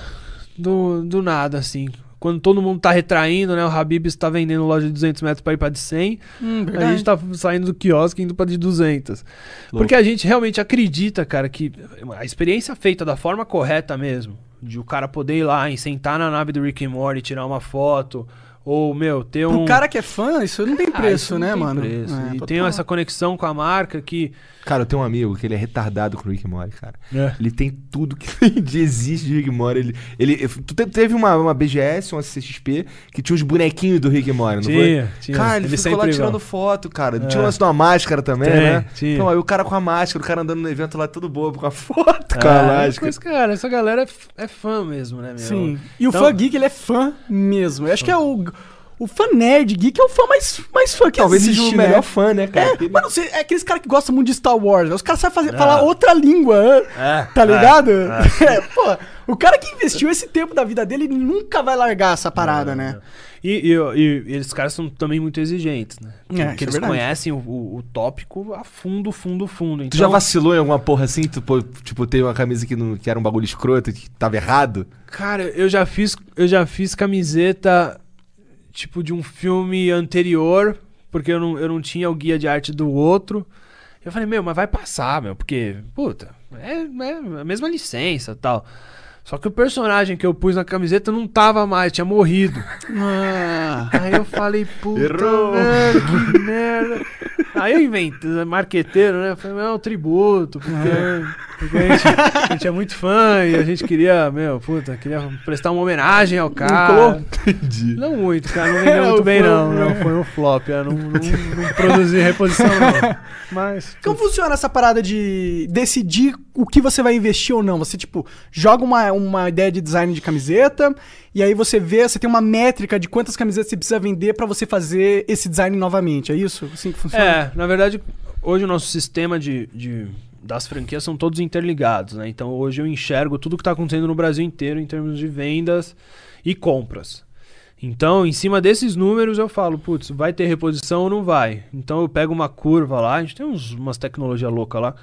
Do, do nada, assim. Quando todo mundo tá retraindo, né? O Habibs tá vendendo loja de 200 metros pra ir pra de 100. Hum, A gente tá saindo do quiosque indo pra de 200. Porque a gente realmente acredita, cara, que a experiência feita da forma correta mesmo, de o cara poder ir lá e sentar na nave do Rick and Morty, tirar uma foto, ou, meu, ter um... Pro cara que é fã, isso não tem Ah, preço, isso não né, tem mano? preço. É, e tem essa conexão com a marca que... Cara, eu tenho um amigo que ele é retardado com o Rick Morty, cara. É. Ele tem tudo que (laughs) existe de Rick Morty. Ele, ele, tu te- teve uma, uma BGS, uma CXP, que tinha os bonequinhos do Rick Morty, não Tinha, foi? tinha. Cara, ele Eles ficou lá tirando vão. foto, cara. É. Tinha o lance de uma máscara também, Tem, né? tinha. Então, aí o cara com a máscara, o cara andando no evento lá todo bobo com a (laughs) foto com a É, máscara. Mas, cara, essa galera é, é fã mesmo, né, meu? Sim. E o Então- fã geek, ele é fã mesmo. Eu acho que é o. O fã nerd geek é o fã mais, mais fã que Talvez existe, seja o né? melhor fã, né, cara? É, Porque mano, você, é aqueles caras que gostam muito de Star Wars. velho. Os caras sabem fazer, Ah. falar outra língua, É, tá é, ligado? é. (laughs) É, pô, o cara que investiu esse tempo da vida dele, ele nunca vai largar essa parada, né? E, e, e- e esses caras são também muito exigentes, né? É, Porque é eles verdade. conhecem o, o- o tópico a fundo, fundo, fundo. Tu já Então, vacilou em alguma porra assim? Tu, tipo, teve uma camisa que, não, que era um bagulho escroto, que tava errado? Cara, eu já fiz, eu já fiz camiseta tipo de um filme anterior, porque eu não, eu não tinha o guia de arte do outro. Eu falei, meu, mas vai passar, meu, porque, puta, é, é a mesma licença tal. Só que o personagem que eu pus na camiseta não tava mais, tinha morrido. Ah, Aí eu falei, puta, Errou. velho, que merda. Aí eu inventei, marqueteiro, né? Eu falei, não, é um tributo, porque, porque a, gente, a gente é muito fã e a gente queria, meu, puta, queria prestar uma homenagem ao cara. Entendi. Não muito, cara, não vendeu (laughs) É, muito bem, não. né? Não, foi um flop, eu não, não, não produzi reposição, não. (laughs) Mas. Como funciona essa parada de decidir o que você vai investir ou não? Você, tipo, joga uma, uma ideia de design de camiseta e aí você vê, você tem uma métrica de quantas camisetas você precisa vender pra você fazer esse design novamente. É isso? Assim que funciona? É, na verdade, hoje o nosso sistema de, de- das franquias são todos interligados, né? Então hoje eu enxergo tudo que está acontecendo no Brasil inteiro em termos de vendas e compras. Então, em cima desses números, eu falo, putz, vai ter reposição ou não vai? Então eu pego uma curva lá, a gente tem uns, umas tecnologias loucas lá,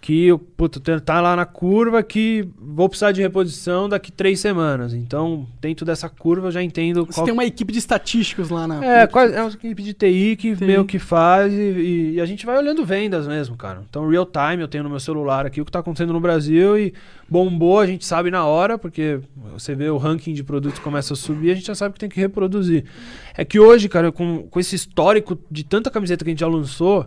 que eu, tem- tá lá na curva que vou precisar de reposição daqui três semanas. Então, dentro dessa curva eu já entendo Você qual tem uma equipe de estatísticos lá na. é, quase, é uma equipe de TI que TI. meio que faz e, e- e a gente vai olhando vendas mesmo, cara. Então, real time, eu tenho no meu celular aqui o que tá acontecendo no Brasil e bombou, a gente sabe na hora, porque você vê o ranking de produtos começa a subir, a gente já sabe que tem que reproduzir. É que hoje, cara, com, com esse histórico de tanta camiseta que a gente já lançou,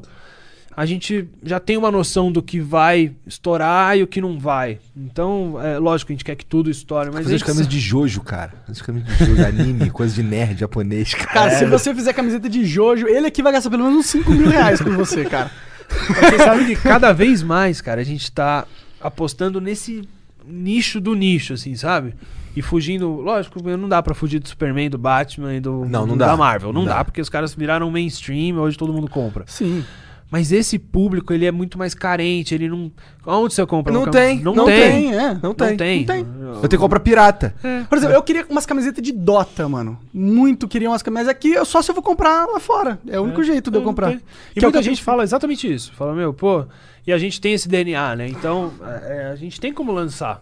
a gente já tem uma noção do que vai estourar e o que não vai. Então, é lógico que a gente quer que tudo estoure, mas Fazer a as camisas de Jojo, cara. Fazer as camisas de Jojo, anime, (laughs) coisa de nerd japonês, cara. Cara, se você fizer camiseta de Jojo, ele aqui vai gastar pelo menos uns 5 mil reais com você, (laughs) cara. Você sabe que cada vez mais, cara, a gente tá apostando nesse nicho do nicho, assim, sabe? E fugindo, lógico, não dá pra fugir do Superman, do Batman e do, Não, não do- dá. da Marvel. Não, Não dá. dá. porque os caras viraram mainstream, hoje todo mundo compra. Sim. Mas esse público, ele é muito mais carente, ele não... Onde você compra? Não tem, cam- Não, não tem. tem, é. Não Não tem. tem. Não tem. Eu tenho que comprar pirata. Por exemplo, eu queria umas camisetas de Dota, mano. Muito queria umas camisetas. Mas aqui eu só se eu vou comprar lá fora. É o único jeito de eu É, comprar. tem. Que E é muita que eu gente fala exatamente isso. Fala, meu, pô... E a gente tem esse DNA, né? Então, é, a gente tem como lançar.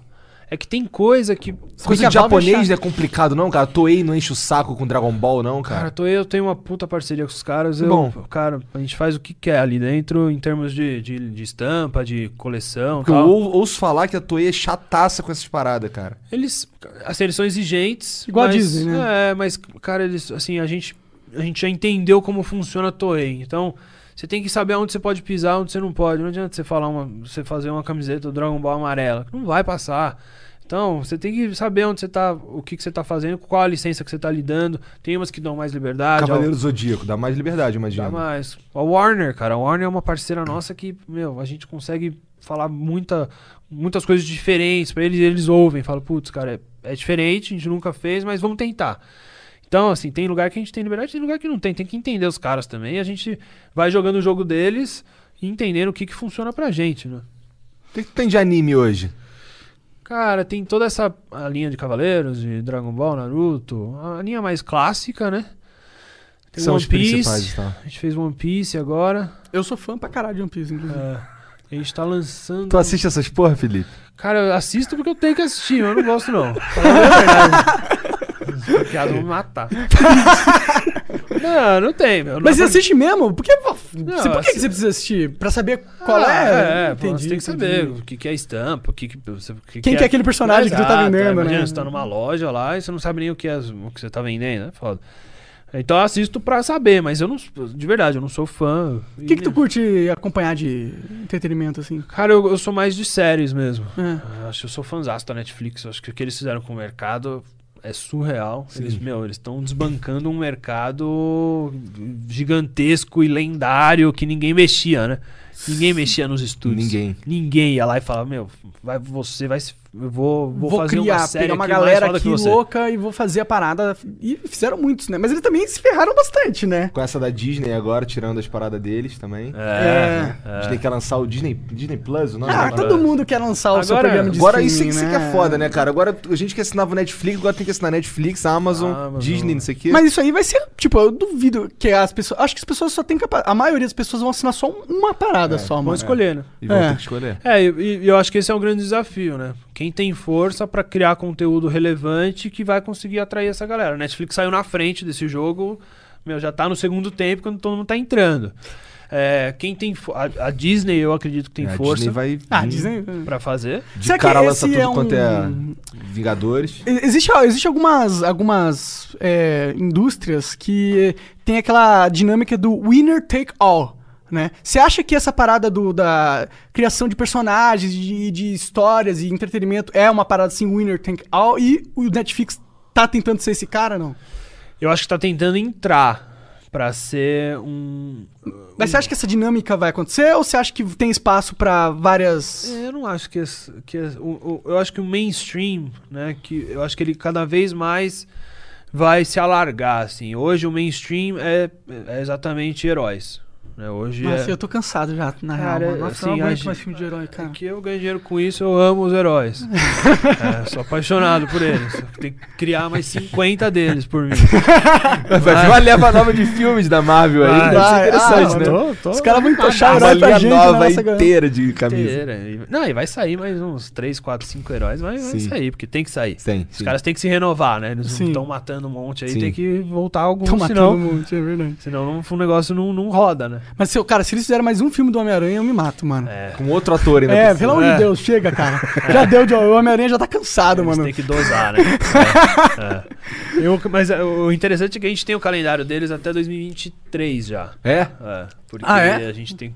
É que tem coisa que... Coisa que de japonês achar. é complicado, não, cara. Toei não enche o saco com Dragon Ball, não, Cara, cara. tô, eu tenho uma puta parceria com os caras. Eu, Bom. Cara, a gente faz o que quer ali dentro em termos de, de, de estampa, de coleção e Porque eu tal. ou- ouço falar que a Toei é chataça com essas paradas, cara. Eles, assim, eles são exigentes. Igual a mas- Disney, né? É, mas, cara, eles, assim, a gente, a gente já entendeu como funciona a Toei. Então, Você tem que saber onde você pode pisar, onde você não pode. Não adianta você falar uma, você fazer uma camiseta do Dragon Ball amarela. Não vai passar. Então, você tem que saber onde você tá, o que, que você tá fazendo, qual a licença que você tá lidando. Tem umas que dão mais liberdade. Cavaleiro do Zodíaco, dá mais liberdade, imagina. Dá mais. A Warner, cara, a Warner é uma parceira nossa que, meu, a gente consegue falar muita, muitas coisas diferentes pra eles, e eles ouvem, falam, putz, cara, é, é diferente, a gente nunca fez, mas vamos tentar. Então, assim, tem lugar que a gente tem liberdade, tem lugar que não tem, tem que entender os caras também, e a gente vai jogando o jogo deles e entendendo o que que funciona pra gente, né? O que, que tem de anime hoje? Cara, tem toda essa a linha de Cavaleiros, de Dragon Ball, Naruto, a linha mais clássica, né? Tem São One os principais Piece, e tal. a gente fez One Piece agora. Eu sou fã pra caralho de One Piece, inclusive. É, a gente tá lançando. Tu assiste essas porra, Felipe? Cara, eu assisto porque eu tenho que assistir, mas eu não gosto não. (laughs) Piadas vão me matar. (laughs) não, não tem, meu. Mas você Não- assiste mesmo? Por que, você- por que, que assi- você precisa assistir? Pra saber qual Ah, é? É, é Entendi, você tem que entendi. saber o que, que é estampa, o que, que, Quem que é aquele personagem que tu tá Exato, vendendo, é, imagina, né? Você tá numa loja lá e você não sabe nem o que, é, o que você tá vendendo, é foda. Então eu assisto pra saber, mas eu não. De verdade, eu não sou fã. O que, que tu curte acompanhar de entretenimento, assim? Cara, eu, eu sou mais de séries mesmo. É. Eu acho que eu sou fãzaço da Netflix. Eu acho que o que eles fizeram com o mercado é surreal. Eles, meu, eles estão desbancando um mercado gigantesco e lendário que ninguém mexia, né? Ninguém mexia nos estúdios. Ninguém. Ninguém ia lá e falava, meu, vai, você vai se. Eu vou, vou, Vou, fazer criar, uma série pegar uma galera aqui que louca e vou fazer a parada. E fizeram muitos, né? Mas eles também se ferraram bastante, né? Com essa da Disney agora, tirando as paradas deles também. É, A gente tem que lançar o Disney, Disney Plus, o nome Ah, todo mundo quer lançar o seu Agora- programa de Agora isso, streaming, isso né? que é foda, né, cara? Agora a gente que assinava o Netflix, agora tem que assinar Netflix, Amazon, Amazon. Disney, não sei o quê. Mas isso aí vai ser, tipo, eu duvido que as pessoas. Acho que as pessoas só têm. A maioria das pessoas vão assinar só um- uma parada só, Vamos mano. escolher, né? E vão É. ter que escolher. É, e, e eu acho que esse é um grande desafio, né? Quem tem força pra criar conteúdo relevante que vai conseguir atrair essa galera. A Netflix saiu na frente desse jogo, meu, já tá no segundo tempo quando todo mundo tá entrando. É, quem tem a, a Disney, eu acredito que tem É, a força Disney vai Ah, Disney. pra fazer. de Será cara lança tudo é um- quanto é Vingadores. Existe, existe algumas, algumas é, indústrias que tem aquela dinâmica do winner take all. Né? Você acha que essa parada do, da criação de personagens, de, de histórias e entretenimento é uma parada assim, winner take all? E o Netflix tá tentando ser esse cara, não? Eu acho que tá tentando entrar pra ser um. Mas você acha que essa dinâmica vai acontecer ou você acha que tem espaço pra várias. É, Eu não acho que, esse- que esse- o, o- eu acho que o mainstream, né, que eu acho que ele cada vez mais vai se alargar assim. Hoje o mainstream é, é exatamente heróis, né? Hoje Nossa, é eu tô cansado já, na Cara, real. Mano. Nossa, eu assim, não a aguento mais filme de herói, cara. que eu ganho dinheiro com isso, eu amo os heróis. (laughs) é, sou apaixonado por eles. Tem que criar mais 50 deles por mim. Vai vir uma leva nova de filmes da Marvel aí. Vai. Deve ser interessante, Ah, né? Tô- tô Os caras vão entochar Uma herói pra linha gente, nova nossa, cara. inteira de camisa. inteira. Não, e vai sair mais uns 3, 4, 5 heróis, mas vai sair, porque tem que sair. Sim, Os sim. caras têm que se renovar, né? Eles estão matando um monte aí, Sim. tem que voltar alguns, Tão matando senão, um monte, é verdade. senão não, o negócio não, não roda, né? Mas, seu, cara, se eles fizerem mais um filme do Homem-Aranha, eu me mato, mano. É. Com outro ator ainda. É, pelo amor de É. Deus, chega, cara. (laughs) Já deu de. O Homem-Aranha já tá cansado, Eles mano. têm que dosar, né? (laughs) É, é. Eu- mas é, o interessante é que a gente tem o calendário deles até 2023 já. É? É, porque Ah, é? a gente tem.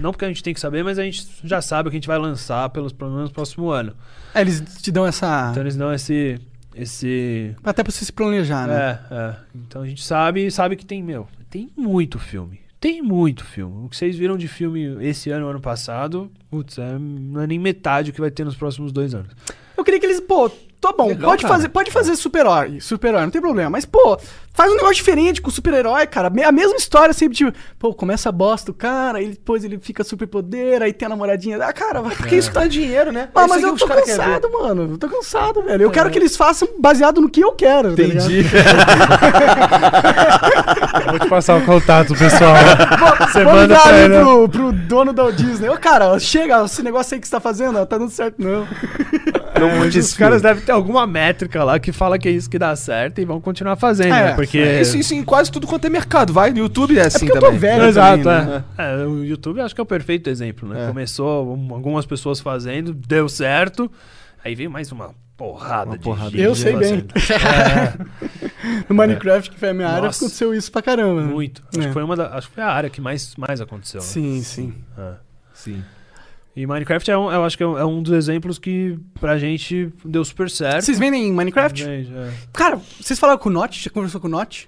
Não porque a gente tem que saber, mas a gente já sabe o que a gente vai lançar pelos pelo menos no próximo ano. É, eles te dão essa. Então eles dão esse. esse Até pra você se planejar, né? É, é. Então a gente sabe, sabe que tem, meu, tem muito filme. Tem muito filme. O que vocês viram de filme esse ano, ano passado, putz, é, não é nem metade do que vai ter nos próximos dois anos. Eu queria que eles, pô, tá bom, Legal, pode cara. fazer, pode fazer super-herói, super-herói, não tem problema. Mas, pô, faz um negócio diferente com super-herói, cara. A mesma história sempre, tipo, pô, começa a bosta o cara, aí depois ele fica super-poder, aí tem a namoradinha. Ah, cara, vai. Porque isso dá dinheiro, né? Ah, É mas isso eu tô cansado, mano. Eu tô cansado, velho. Eu quero que eles façam baseado no que eu quero, tá? Entendi. (laughs) Vou te passar o contato, pessoal. Pra ali ele. pro, pro dono da Disney. Ô, cara, chega, esse negócio aí que você tá fazendo, ó, tá dando certo não. Não Mas curte os caras devem ter alguma métrica lá que fala que é isso que dá certo e vão continuar fazendo, É, né? Porque. É, Isso, isso em quase tudo quanto é mercado. Vai no YouTube é assim porque eu tô também. velho Exato, também, é. né? É, O YouTube acho que é o perfeito exemplo, né? É. Começou um- algumas pessoas fazendo, deu certo, aí veio mais uma porrada Uma de porrada de Eu sei bem. fazendo. (laughs) No Minecraft, que foi a minha área, Nossa. aconteceu isso pra caramba. né? Muito. Acho, É. que foi uma da, acho que foi a área que mais, mais aconteceu. né? Sim, sim. É. Sim. E Minecraft é um, eu acho que é um, é um dos exemplos que pra gente deu super certo. Vocês vendem em Minecraft? Vende, é. Cara, vocês falaram com o Notch? Já conversou com o Notch?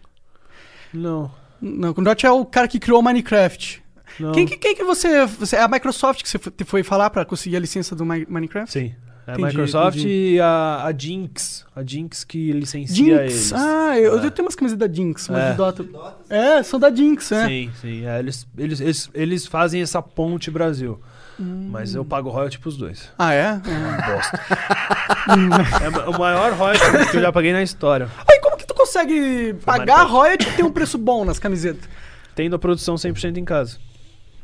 Não. Não, o Notch é o cara que criou o Minecraft. não. Quem, que- quem que você, você... É a Microsoft que você foi- falar pra conseguir a licença do Mi- Minecraft? Sim. É a Entendi, Microsoft entendi. e a, a Jinx. A Jinx que licencia Jinx. eles. Ah, eu, É. eu tenho umas camisas da Jinx, mas É. Dota. É, são da Jinx, é. Sim, sim. É, eles, eles, eles, eles fazem essa ponte Brasil. Hum. Mas eu pago royalty pros dois. Ah, é? é. Bosta. é o maior royalty que eu já paguei na história. Aí como que tu consegue pagar Minecraft. royalty e ter um preço bom nas camisetas? Tendo a produção 100% em casa.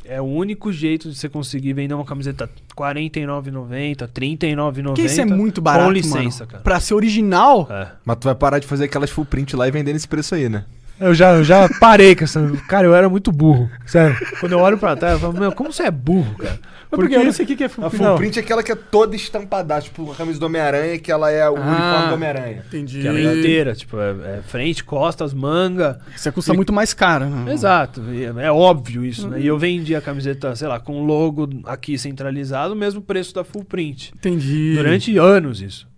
É o único jeito de você conseguir vender uma camiseta R$ 49,90, R$ 39,90. Porque isso é muito barato, Com licença, mano. cara. Pra ser original, É. Mas tu vai parar de fazer aquelas full print lá e vender nesse preço aí, né? Eu já, eu já parei com essa. Cara, eu era muito burro. Sério. Quando eu olho pra trás, eu falo, meu, como você é burro, cara? Mas porque eu não sei o que é full A full print é aquela que é toda estampada, tipo a camisa do Homem-Aranha, que ela é o Ah. uniforme do Homem-Aranha. Entendi. Que ela é inteira, tipo, é, é frente, costas, manga. Isso custa muito mais caro. né? Exato, e é, é óbvio isso, né? E eu vendi a camiseta, sei lá, com o logo aqui centralizado, o mesmo preço da full print. Entendi. Durante anos isso.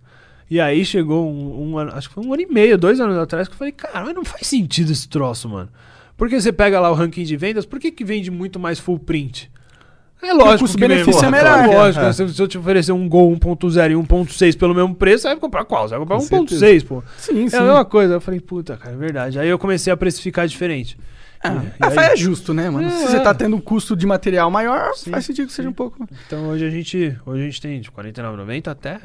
E aí chegou um, um ano, acho que foi um ano e meio, dois anos atrás, que eu falei, cara, mas não faz sentido esse troço, mano. Porque você pega lá o ranking de vendas, por que, que vende muito mais full print? É lógico que custo-benefício vende- é melhor, Porra, Lógico, é. se, eu te oferecer um Gol 1.0 e 1.6 pelo mesmo preço, você vai comprar qual? Você vai comprar Com 1.6, pô. Sim, sim. É a mesma coisa. Eu falei, puta, cara, é verdade. Aí eu comecei a pressificar diferente. Ah, aí- é justo, né, mano? É, Se você é. tá tendo um custo de material maior, Sim, faz sentido que seja um pouco. Então hoje a gente, hoje a gente tem de 49,90 até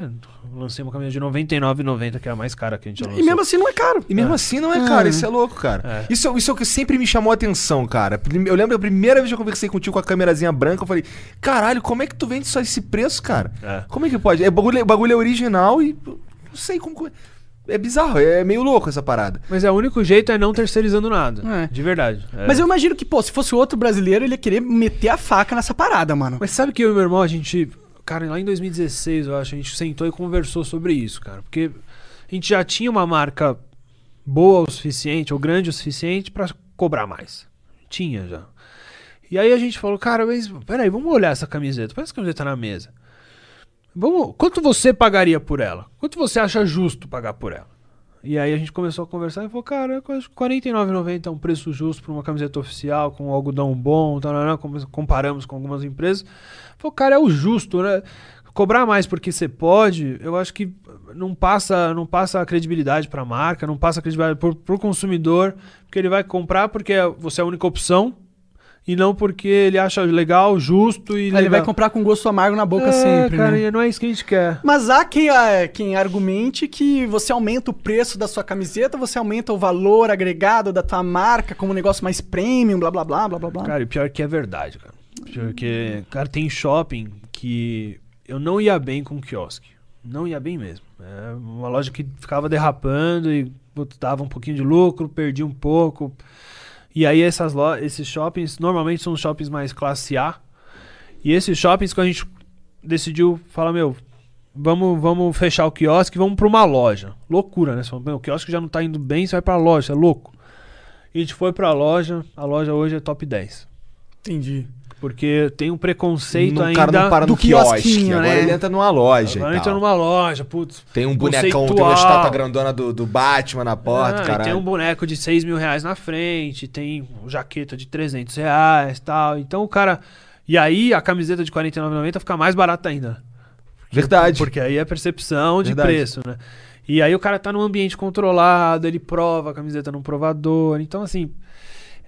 lancei uma camisa de 99,90 que é a mais cara que a gente já lançou. E mesmo assim não é caro. E mesmo assim não é, É. cara, isso é louco, cara. É. Isso, é- isso é o que sempre me chamou a atenção, cara. Eu lembro a primeira vez que eu conversei contigo com a câmerazinha branca, eu falei, caralho, como é que tu vende só esse preço, cara? É. Como é que pode? É, o bagulho, o bagulho é original e não sei como. É bizarro, é meio louco essa parada. Mas é o único jeito é não terceirizando nada. É. De verdade. É. Mas eu imagino que, pô, se fosse outro brasileiro, ele ia querer meter a faca nessa parada, mano. Mas sabe que eu e meu irmão, a gente. Cara, lá em 2016, eu acho, a gente sentou e conversou sobre isso, cara. Porque a gente já tinha uma marca boa o suficiente, ou grande o suficiente, pra cobrar mais. Tinha já. E aí a gente falou, cara, mas peraí, vamos olhar essa camiseta. Põe essa camiseta na mesa. Vamos, quanto você pagaria por ela? Quanto você acha justo pagar por ela? E aí a gente começou a conversar e falou, cara, que R$ 49,90 é um preço justo para uma camiseta oficial, com algodão bom, com- comparamos com algumas empresas. Falou, cara, é o justo, né? Cobrar mais porque você pode, eu acho que não passa, não passa a credibilidade para a marca, não passa a credibilidade para o consumidor, porque ele vai comprar porque você é a única opção e não porque ele acha legal, justo e ele vai legal. comprar com gosto amargo na boca é, sempre, cara, né? e não é isso que a gente quer. Mas há quem, quem argumente que você aumenta o preço da sua camiseta, você aumenta o valor agregado da tua marca como um negócio mais premium, blá blá blá blá blá blá. Cara, e pior que é verdade, cara. Porque, cara, tem shopping que eu não ia bem com quiosque. Não ia bem mesmo. É uma loja que ficava derrapando e dava um pouquinho de lucro, perdia um pouco. E aí essas esses shoppings normalmente são shoppings mais classe A. E esses shoppings que a gente decidiu falar, meu, vamos, vamos fechar o quiosque vamos para uma loja. Loucura, né? Você fala, o quiosque já não tá indo bem, você vai pra loja, é louco. E a gente foi pra loja, a loja hoje é top 10. Entendi. Porque tem um preconceito ainda. cara não para do no quiosque, quiosquinho, agora né? ele entra numa loja Agora entra numa loja, putz. Tem um bonecão, tem uma estátua grandona do, do Batman na porta, Ah, caralho. tem um boneco de 6 mil reais na frente, tem jaqueta de 300 reais tal. Então o cara. E aí a camiseta de R$ 49,90 fica mais barata ainda. Verdade. Porque aí é percepção de Verdade. preço, né? E aí o cara tá num ambiente controlado, ele prova a camiseta num provador. Então, assim,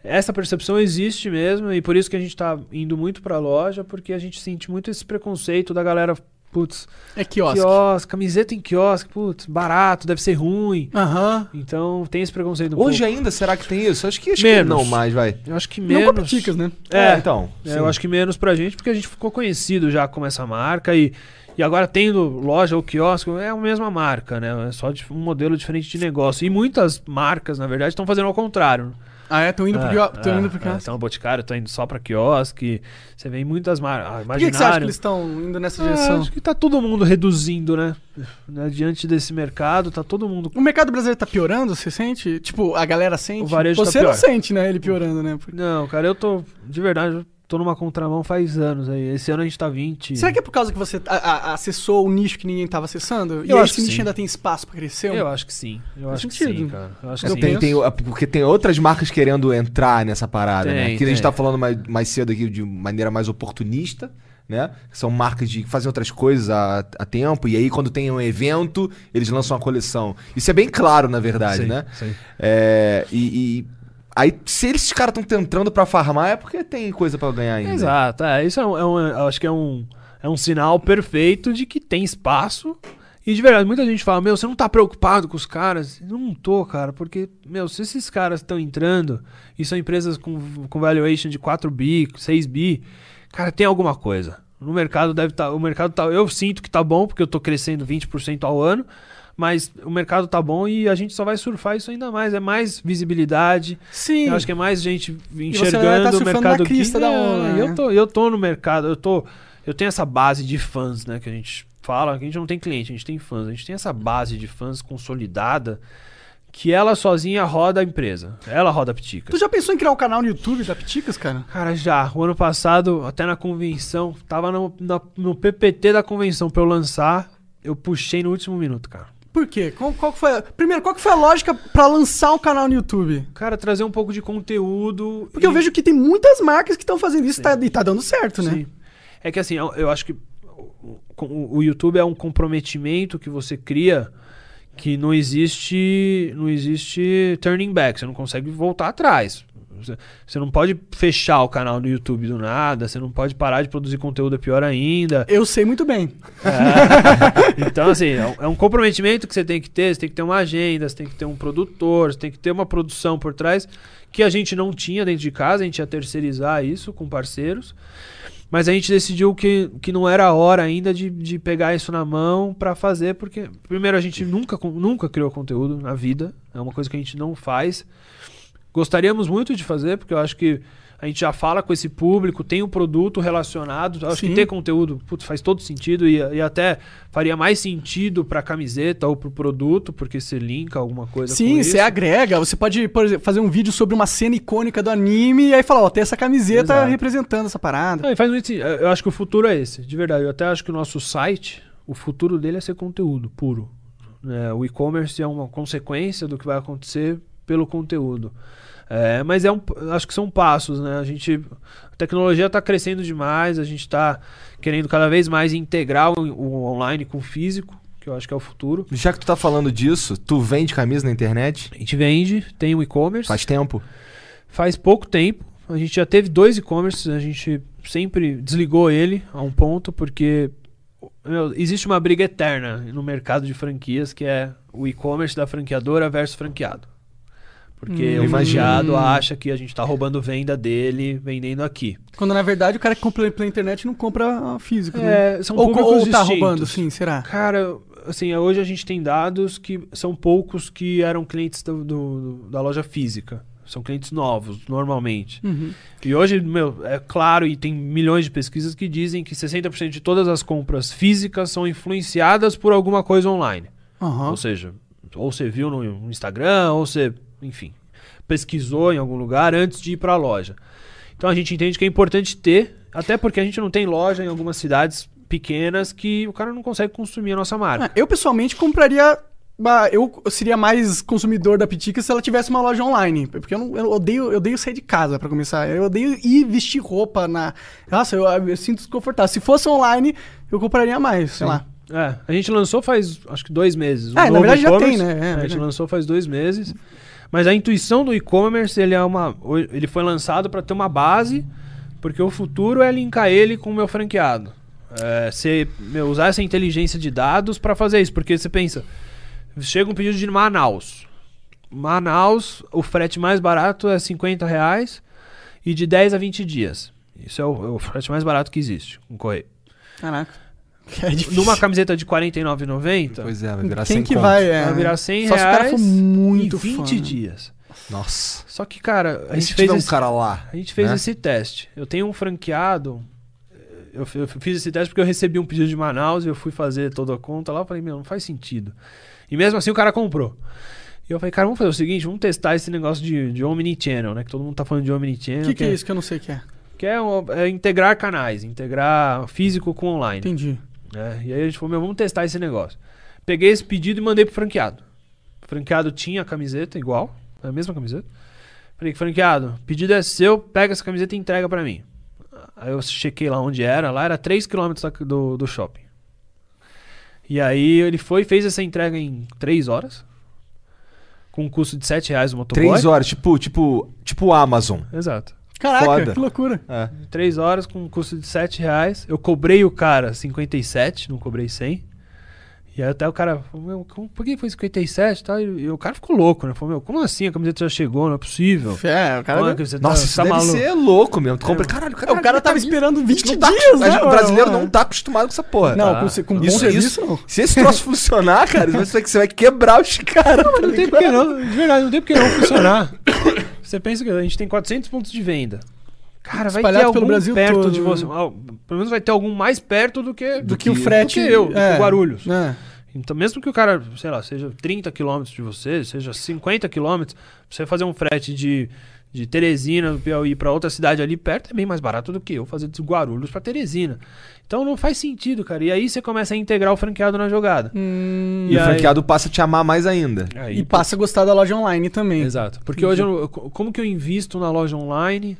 essa percepção existe mesmo, e por isso que a gente tá indo muito pra loja, porque a gente sente muito esse preconceito da galera, putz, É quiosque. quiosque, camiseta em quiosque, putz, barato, deve ser ruim. Aham. Então tem esse preconceito um Hoje pouco. ainda, será que tem isso? Acho que, acho que Menos. não mais, vai. Eu acho que Não menos. compra ticas, né? É, então. É, eu acho que menos pra gente, porque a gente ficou conhecido já como essa marca e, e agora tendo loja ou quiosque, é a mesma marca, né? É só um modelo diferente de negócio. E muitas marcas, na verdade, estão fazendo ao contrário. Ah, é? Tô indo pro quiosque. Tô é, indo pro é, quiosque. Então, Boticário, tô indo só pra quiosque. Você vê muitas marcas. Por que, que você acha que eles estão indo nessa Ah, direção? acho que tá todo mundo reduzindo, né? Né, Diante desse mercado, tá todo mundo. O mercado brasileiro tá piorando, você sente? Tipo, a galera sente? O varejo tá Você não pior. sente, né? Ele piorando, né? Não, cara, eu tô. De verdade, eu tô numa contramão faz anos aí. Esse ano a gente tá 20. Será que é por causa que você a- a- acessou o nicho que ninguém tava acessando? e Eu aí acho esse que nicho sim. ainda tem espaço pra crescer? Eu acho que sim. Eu Faz acho que sentido. sim, cara. Eu acho que Eu sim. Tem, tem, porque tem outras marcas querendo entrar nessa parada, né? Tem, Que a gente tem. tá falando mais, mais cedo aqui de maneira mais oportunista, né? São marcas de que fazem outras coisas há, há tempo, e aí quando tem um evento, eles lançam uma coleção. Isso é bem claro, na verdade, Sim, né? sim. É, e, e aí, se esses caras estão entrando pra farmar, é porque tem coisa pra ganhar ainda. Exato, é, isso é um, é um- acho que é um, é um sinal perfeito de que tem espaço. E de verdade, muita gente fala, meu, você não tá preocupado com os caras? Eu não tô, cara, porque, meu, se esses caras estão entrando e são empresas com, com valuation de 4 bi, 6 bi, cara, tem alguma coisa. No mercado deve estar, o mercado tá, eu sinto que tá bom, porque eu tô crescendo 20% ao ano, mas o mercado tá bom e a gente só vai surfar isso ainda mais, é mais visibilidade, Sim. eu acho que é mais gente enxergando tá o mercado na crista aqui. da É, onda, eu né? tô, eu tô no mercado, eu tô, eu tenho essa base de fãs, né, que a gente fala, que a gente não tem cliente, a gente tem fãs, a gente tem essa base de fãs consolidada que ela sozinha roda a empresa. Ela roda a Piticas. Tu já pensou em criar um canal no YouTube da Piticas, cara? Cara, já. O ano passado, até na convenção, tava no, na- no PPT da convenção pra eu lançar, eu puxei no último minuto, cara. Por quê? Qual, qual foi a- Primeiro, qual que foi a lógica pra lançar um canal no YouTube? Cara, trazer um pouco de conteúdo. Porque eu e- vejo que tem muitas marcas que estão fazendo isso tá- e tá dando certo, né? Sim. É que assim, eu, eu acho que o, o- o YouTube é um comprometimento que você cria que não existe não existe turning back, você não consegue voltar atrás. Você, não pode fechar o canal no YouTube do nada, você não pode parar de produzir conteúdo, é pior ainda. Eu sei muito bem. É. (laughs) Então, assim, é um, é um comprometimento que você tem que ter, você tem que ter uma agenda, você tem que ter um produtor, você tem que ter uma produção por trás, que a gente não tinha dentro de casa, a gente ia terceirizar isso com parceiros. Mas a gente decidiu que, que não era a hora ainda de, de pegar isso na mão pra fazer, porque, primeiro, a gente nunca, nunca criou conteúdo na vida, é uma coisa que a gente não faz. Gostaríamos muito de fazer, porque eu acho que a gente já fala com esse público, tem um produto relacionado. Acho Sim. que ter conteúdo putz, faz todo sentido e, e até faria mais sentido pra camiseta ou pro produto, porque você linka alguma coisa com Sim, você agrega. Você pode, por exemplo, fazer um vídeo sobre uma cena icônica do anime e aí falar, ó, tem essa camiseta Exato. representando essa parada. Não, faz muito. Eu acho que o futuro é esse, de verdade. Eu até acho que o nosso site, o futuro dele é ser conteúdo puro. né? o e-commerce é uma consequência do que vai acontecer pelo conteúdo. É, mas é um, acho que são passos, né? A gente, a tecnologia está crescendo demais, a gente está querendo cada vez mais integrar o, o online com o físico, que eu acho que é o futuro. Já que tu tá falando disso, tu vende camisa na internet? A gente vende, tem o e-commerce. Faz tempo? Faz pouco tempo. A gente já teve dois e-commerces, a gente sempre desligou ele a um ponto, porque meu, existe uma briga eterna no mercado de franquias, que é o e-commerce da franqueadora versus franqueado. Porque Hum, o franqueado imagino. acha que a gente tá roubando venda dele vendendo aqui. Quando na verdade o cara que compra pela internet não compra físico, né? É, são Ou, públicos ou tá distintos. roubando, sim, será? Cara, assim, hoje a gente tem dados que são poucos que eram clientes do- do- da loja física. São clientes novos, normalmente. Uhum. E hoje, meu, é claro, e tem milhões de pesquisas que dizem que 60% de todas as compras físicas são influenciadas por alguma coisa online. Aham. Ou seja, ou você viu no Instagram, ou você, enfim, pesquisou em algum lugar antes de ir para a loja. Então a gente entende que é importante ter, até porque a gente não tem loja em algumas cidades pequenas que o cara não consegue consumir a nossa marca. Ah, eu pessoalmente compraria. Eu seria mais consumidor da Pitica se ela tivesse uma loja online. Porque eu, não, eu odeio, eu odeio sair de casa, pra começar. Eu odeio ir vestir roupa na. Nossa, eu, eu sinto desconfortável. Se fosse online, eu compraria mais, sei lá. É, a gente lançou faz acho que dois meses. Ah, na novo verdade já tem, né? É, a gente lançou faz dois meses. Mas a intuição do e-commerce, ele é uma. Ele foi lançado para ter uma base, porque o futuro é linkar ele com o meu franqueado. É, você, meu, usar essa inteligência de dados para fazer isso. Porque você pensa, chega um pedido de Manaus. Manaus, o frete mais barato é 50 reais e de 10 a 20 dias. Isso é o, é o frete mais barato que existe com correio. Caraca. (laughs) É difícil. Numa camiseta de R$ 49,90, Pois é, vai virar Quem 100 que conto. vai? É, vai virar 100 Só se o cara reais for muito em 20 fã, né? dias. Nossa. Só que, cara, a E gente fez um esse, cara lá? a gente fez né? esse teste. Eu tenho um franqueado. Eu, eu fiz esse teste porque eu recebi um pedido de Manaus e eu fui fazer toda a conta lá. Eu falei, meu, não faz sentido. E mesmo assim o cara comprou. E eu falei, cara, vamos fazer o seguinte, vamos testar esse negócio de, de Omnichannel, né? Que todo mundo tá falando de O Omnichannel. que, que é isso que eu não sei o que é? Que é, um- é integrar canais, integrar físico com online. Entendi. Né? E aí a gente falou, meu, vamos testar esse negócio. Peguei esse pedido e mandei pro franqueado. O franqueado tinha a camiseta igual, a mesma camiseta. Falei, franqueado, pedido é seu, pega essa camiseta e entrega pra mim. Aí eu chequei lá onde era, lá era 3km do, do shopping. E aí ele foi e fez essa entrega em 3 horas. Com um custo de 7 reais o motoboy. Três horas, tipo, tipo, tipo o Amazon. Exato. Caraca, Foda. que loucura. É. 3 horas com um custo de 7 reais. Eu cobrei o cara 57, não cobrei 100. E aí até o cara falou, por que foi 57 e tal? E, e o cara ficou louco, né? Falou, meu, como assim? A camiseta já chegou, não é possível. É, o cara, Como é que você tá- Nossa, isso tá deve maluco? ser louco mesmo. Tu compra, caralho, É, o cara tava esperando 20 não tá, dias, né? O brasileiro mano? não tá acostumado com essa porra. Não, Tá? com, com bom Isso, serviço, isso, não. se esse troço funcionar, cara, você vai, você vai quebrar os (laughs) caras. tá Não tem por que não, de verdade, não tem por que não funcionar. (coughs) Você pensa que a gente tem 400 pontos de venda. Cara, vai ter algum Brasil perto todo, de né? você. Ah, pelo menos vai ter algum mais perto do que, Do que o frete. do que eu, do que é, Guarulhos. né? Então, mesmo que o cara, sei lá, seja 30 quilômetros de você, seja 50 quilômetros, você fazer um frete de, de Teresina, do Piauí, pra outra cidade ali perto, é bem mais barato do que eu fazer de Guarulhos pra Teresina. Então não faz sentido, cara. E aí você começa a integrar o franqueado na jogada. Hum, E, E o aí- franqueado passa a te amar mais ainda. Aí, e passa a gostar da loja online também. Exato. Porque hoje, eu, co- como que eu invisto na loja online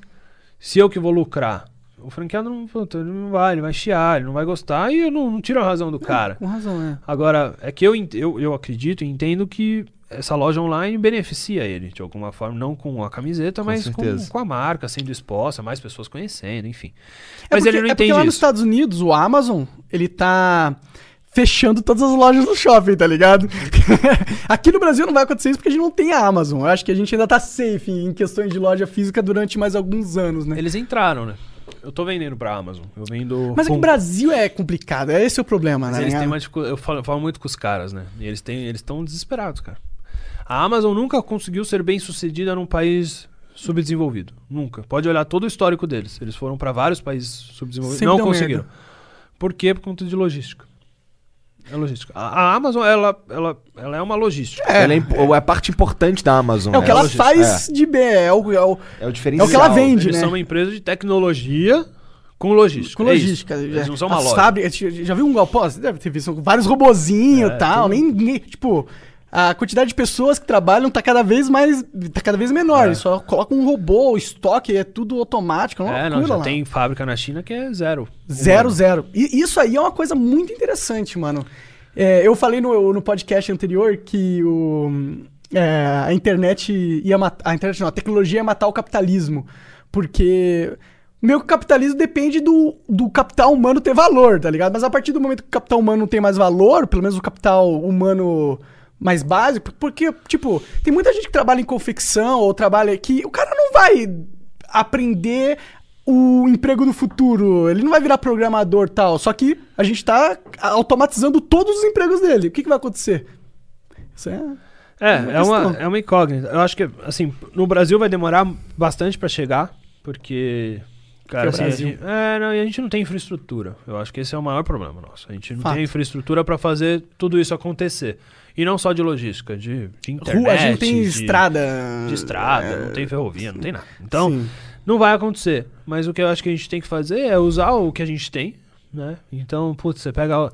se eu que vou lucrar? O franqueado não, não vai, ele vai chiar, ele não vai gostar e eu não, não tiro a razão do cara. Com razão, é. Agora, é que eu, eu, eu acredito e entendo que essa loja online beneficia ele, de alguma forma, não com a camiseta, Com mas com, com a marca sendo exposta, mais pessoas conhecendo, enfim. É Mas porque, ele não é porque entende lá nos isso. Estados Unidos, o Amazon, ele tá fechando todas as lojas do shopping, tá ligado? (laughs) Aqui no Brasil não vai acontecer isso porque a gente não tem a Amazon. Eu acho que a gente ainda tá safe em questões de loja física durante mais alguns anos, né? Eles entraram, né? Eu tô vendendo pra Amazon. Eu vendo. Mas é que o Brasil é complicado, é esse o problema, Mas né? eles têm uma Eu falo, eu falo muito com os caras, né? E eles têm, eles estão desesperados, cara. A Amazon nunca conseguiu ser bem sucedida num país subdesenvolvido. Nunca. Pode olhar todo o histórico deles. Eles foram pra vários países subdesenvolvidos. Sempre não conseguiram. merda. Por quê? Por conta de logística. É logística. A, a Amazon, ela, ela, ela é uma logística. Ela é, é a parte importante da Amazon. É o que né? ela Logística. faz de bem, é o, é o- É, é o é diferencial. o que ela vende, Eles né? são uma empresa de tecnologia com logística. Com É logística. Eles já- não são uma as loja. fábricas- já, já viu um galpão? Você deve ter visto vários robozinhos e É, tal. tudo. Nem, ninguém- tipo, a quantidade de pessoas que trabalham tá cada vez mais. tá cada vez menor. É. Eles só colocam um robô, o estoque, é tudo automático. É É, não, já lá. tem fábrica na China que é zero. Zero, Humano. zero. E isso aí é uma coisa muito interessante, mano. É, eu falei no, no podcast anterior que o, é, a internet ia matar. A internet não, a tecnologia ia matar o capitalismo. Porque. Meu capitalismo depende do, do capital humano ter valor, tá ligado? Mas a partir do momento que o capital humano não tem mais valor, pelo menos o capital humano mais básico, porque, tipo, tem muita gente que trabalha em confecção ou trabalha que o cara não vai aprender o emprego do futuro, ele não vai virar programador tal, só que a gente tá automatizando todos os empregos dele. O que, que vai acontecer? Isso é. É, uma é uma, é uma incógnita. Eu acho que, assim, no Brasil vai demorar bastante pra chegar, porque. Cara, é assim, a gente, é, não, e a gente não tem infraestrutura. Eu acho que esse é o maior problema nosso. A gente não Fato. tem infraestrutura pra fazer tudo isso acontecer. E não só de logística, de, de internet. Rua, a gente tem de, estrada. De estrada, É, não tem ferrovia, não tem nada. Então, sim. não vai acontecer. Mas o que eu acho que a gente tem que fazer é usar o que a gente tem, né? Então, putz, você pega a-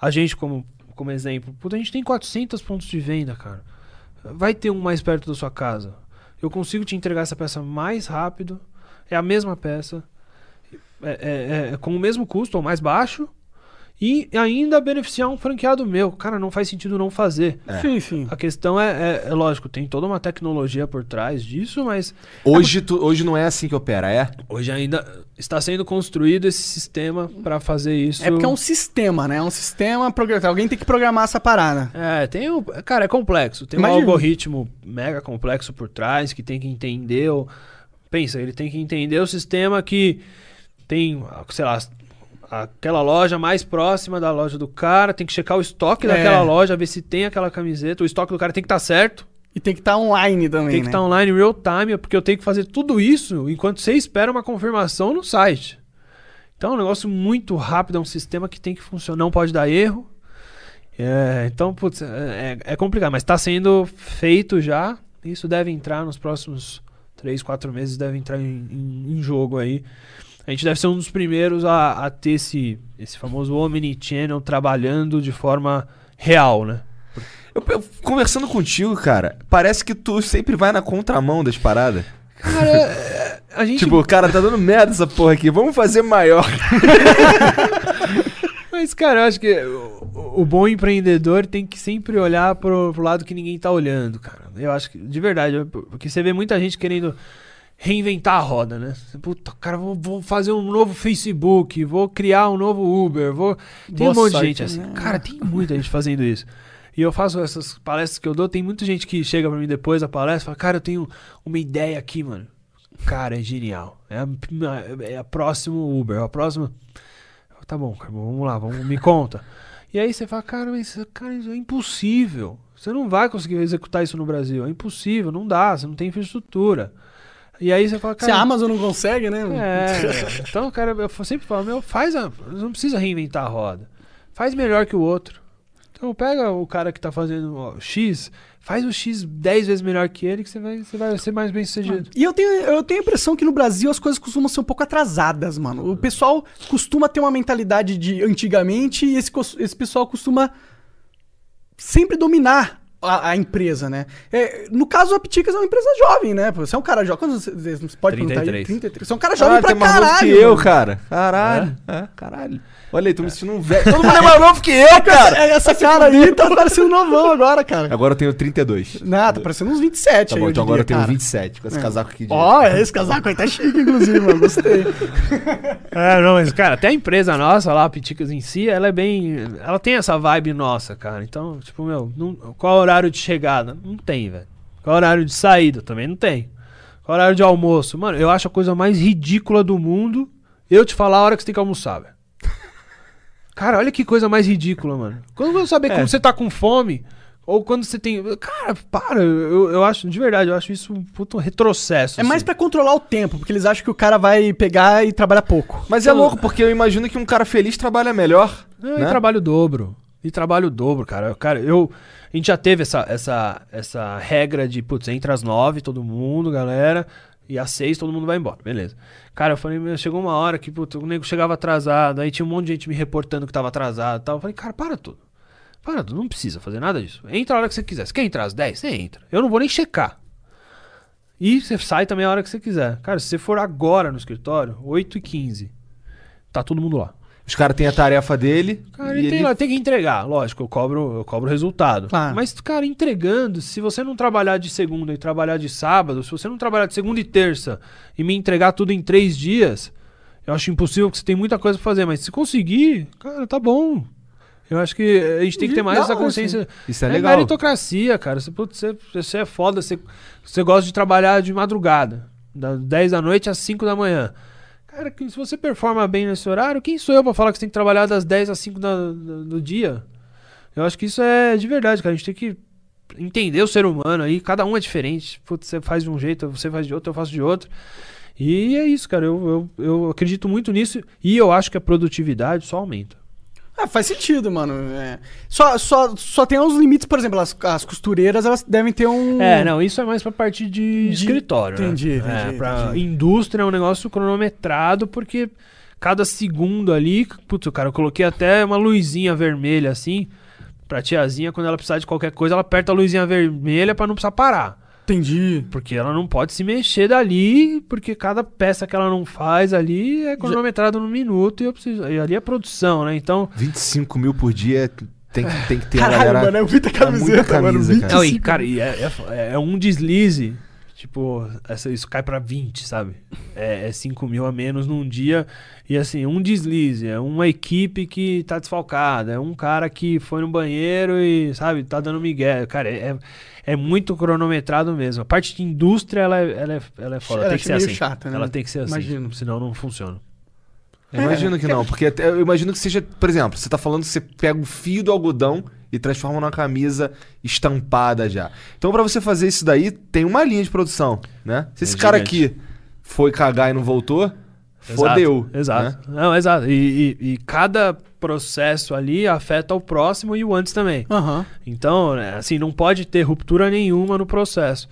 a gente como, como exemplo. Putz, a gente tem 400 pontos de venda, cara. Vai ter um mais perto da sua casa. Eu consigo te entregar essa peça mais rápido. É a mesma peça. É, é- é com o mesmo custo ou mais baixo. E ainda beneficiar um franqueado meu. Cara, não faz sentido não fazer. Sim, sim. A questão é, é- é lógico, tem toda uma tecnologia por trás disso, mas Hoje, tu- hoje não é assim que opera, é? Hoje ainda está sendo construído esse sistema para fazer isso. É porque é um sistema, né? É um sistema programado. Alguém tem que programar essa parada. É, tem o. Cara, é complexo. Tem Imagino. um algoritmo mega complexo por trás que tem que entender. O... Pensa, ele tem que entender o sistema que tem, sei lá, aquela loja mais próxima da loja do cara, tem que checar o estoque É. daquela loja, ver se tem aquela camiseta. O estoque do cara tem que estar certo. E tem que estar online também, Tem que né? estar online real time, porque eu tenho que fazer tudo isso enquanto você espera uma confirmação no site. Então é um negócio muito rápido, é um sistema que tem que funcionar, não pode dar erro. É, então, putz, é, é complicado, mas está sendo feito já. Isso deve entrar nos próximos 3, 4 meses, deve entrar em, em- em jogo aí. A gente deve ser um dos primeiros a, a ter esse, esse famoso Omnichannel trabalhando de forma real, né? Eu, eu- conversando contigo, cara, parece que tu sempre vai na contramão das paradas. Cara, (laughs) a gente Tipo, cara, tá dando merda essa porra aqui, vamos fazer maior. (laughs) Mas, cara, eu acho que o, o bom empreendedor tem que sempre olhar pro, pro lado que ninguém tá olhando, cara. Eu acho que, de verdade, porque você vê muita gente querendo reinventar a roda, né? Puta, cara, vou, vou fazer um novo Facebook, vou criar um novo Uber, vou. Tem Boa um monte de gente assim. né? Cara, tem muita gente fazendo isso. E eu faço essas palestras que eu dou, tem muita gente que chega pra mim depois da palestra e fala, cara, eu tenho uma ideia aqui, mano. Cara, é genial. É a, é a próximo Uber, é a próxima. Tá bom, cara, vamos lá, vamos, me conta. E aí você fala, cara, mas cara, isso é impossível. Você não vai conseguir executar isso no Brasil. É impossível, não dá, você não tem infraestrutura. E aí você fala, Se cara. a Amazon não consegue, né? É, então, cara, eu sempre falo, meu, faz a. Não precisa reinventar a roda. Faz melhor que o outro. Então pega o cara que tá fazendo ó, X, faz o X 10 vezes melhor que ele, que você vai, você vai ser mais bem sucedido. E eu tenho, eu tenho a impressão que no Brasil as coisas costumam ser um pouco atrasadas, mano. O pessoal costuma ter uma mentalidade de antigamente e esse, esse pessoal costuma sempre dominar a, a empresa, né? É, no caso, a Piticas é uma empresa jovem, né? Você é um cara jovem. Quantos você, pode perguntar aí? 33. 33. Você é um cara jovem pra tem mais caralho. que eu, cara. Caralho. É, caralho. Olha aí, tô me sentindo um velho. (laughs) Todo mundo é mais novo que eu, cara. É, Essa cara aí tá parecendo novão agora, cara. Agora eu tenho 32. Não, tá parecendo uns 27 Tá aí, bom, então agora eu tenho cara. 27 com esse casaco aqui de. Ó, esse casaco aí tá chique, inclusive, mano. Gostei. (laughs) É, não, mas, cara, até a empresa nossa lá, a Piticas em si, ela é bem. Ela tem essa vibe nossa, cara. Então, tipo, meu, não- qual é o horário de chegada? Não tem, velho. Qual é o horário de saída? Também não tem. Qual é o horário de almoço? Mano, eu acho a coisa mais ridícula do mundo eu te falar a hora que você tem que almoçar, velho. Cara, olha que coisa mais ridícula, mano. Quando eu saber É. como você tá com fome, ou quando você tem. Cara, para, eu, eu acho, de verdade, eu acho isso um puto retrocesso. É mais assim. pra controlar o tempo, porque eles acham que o cara vai pegar e trabalhar pouco. Mas é louco, porque eu imagino que um cara feliz trabalha melhor. Não, né? e trabalho dobro. E trabalho dobro, cara. Cara, eu. A gente já teve essa, essa, essa regra de, putz, entra às nove, todo mundo, galera. E às seis todo mundo vai embora, beleza. Cara, eu falei, meu, chegou uma hora que, putz, o nego chegava atrasado, aí tinha um monte de gente me reportando que tava atrasado e tal. Eu falei, cara, para tudo. Para tudo, não precisa fazer nada disso. Entra a hora que você quiser. Você quer entrar às 10? Você entra. Eu não vou nem checar. E você sai também a hora que você quiser. Cara, se você for agora no escritório, 8 e 15 tá todo mundo lá. Os caras têm a tarefa dele. Cara, e ele tem, ele- lá, tem que entregar, lógico, eu cobro, eu cobro o resultado. Claro. Mas, cara, entregando, se você não trabalhar de segunda e trabalhar de sábado, se você não trabalhar de segunda e terça e me entregar tudo em três dias, eu acho impossível, porque você tem muita coisa pra fazer. Mas se conseguir, cara, tá bom. Eu acho que a gente tem que ter mais Não, essa assim, consciência. Isso é é legal. meritocracia, cara. Você, putz, você, você é foda, você, você gosta de trabalhar de madrugada, das 10 da noite às 5 da manhã. Cara, se você performa bem nesse horário, quem sou eu pra falar que você tem que trabalhar das 10 às 5 da, do, do dia? Eu acho que isso é de verdade, cara. A gente tem que entender o ser humano aí. Cada um é diferente. Putz, você faz de um jeito, você faz de outro, eu faço de outro. E é isso, cara. Eu, eu, eu acredito muito nisso. E eu acho que a produtividade só aumenta. Ah, faz sentido, mano. É. Só, só, só tem uns limites, por exemplo, as, as costureiras, elas devem ter um. É, não, isso é mais pra parte de, De- escritório, entendi, né? entendi, é, pra entendi. indústria é um negócio cronometrado, porque cada segundo ali, putz, cara, eu coloquei até uma luzinha vermelha assim, pra tiazinha, quando ela precisar de qualquer coisa, ela aperta a luzinha vermelha pra não precisar parar. Entendi. Porque ela não pode se mexer dali, porque cada peça que ela não faz ali é cronometrado no minuto e eu preciso. E ali é produção, né? Então. 25 mil por dia tem que, tem que ter a Caralho, galera. mano, é muita camiseta, muita mano. camisa, 25 Não, e, cara, e é, é- é um deslize. Tipo, essa, isso cai pra 20, sabe? É, é 5 mil a menos num dia. E assim, um deslize. É uma equipe que tá desfalcada. É um cara que foi no banheiro e, sabe, tá dando migué. Cara, é, é muito cronometrado mesmo. A parte de indústria, ela é, ela é, ela é foda. Ela tem é que ser meio assim. chata, né? Ela tem que ser assim. Imagino. Senão não funciona. Eu imagino que não, porque até- eu imagino que seja, por exemplo, você tá falando que você pega o fio do algodão e transforma numa camisa estampada já. Então, pra você fazer isso daí, tem uma linha de produção, né? Se esse É cara gigante. aqui foi cagar e não voltou, Exato, fodeu. Exato. né? Não, exato. E, e- e cada processo ali afeta o próximo e o antes também. Aham. Então, né, assim, não pode ter ruptura nenhuma no processo.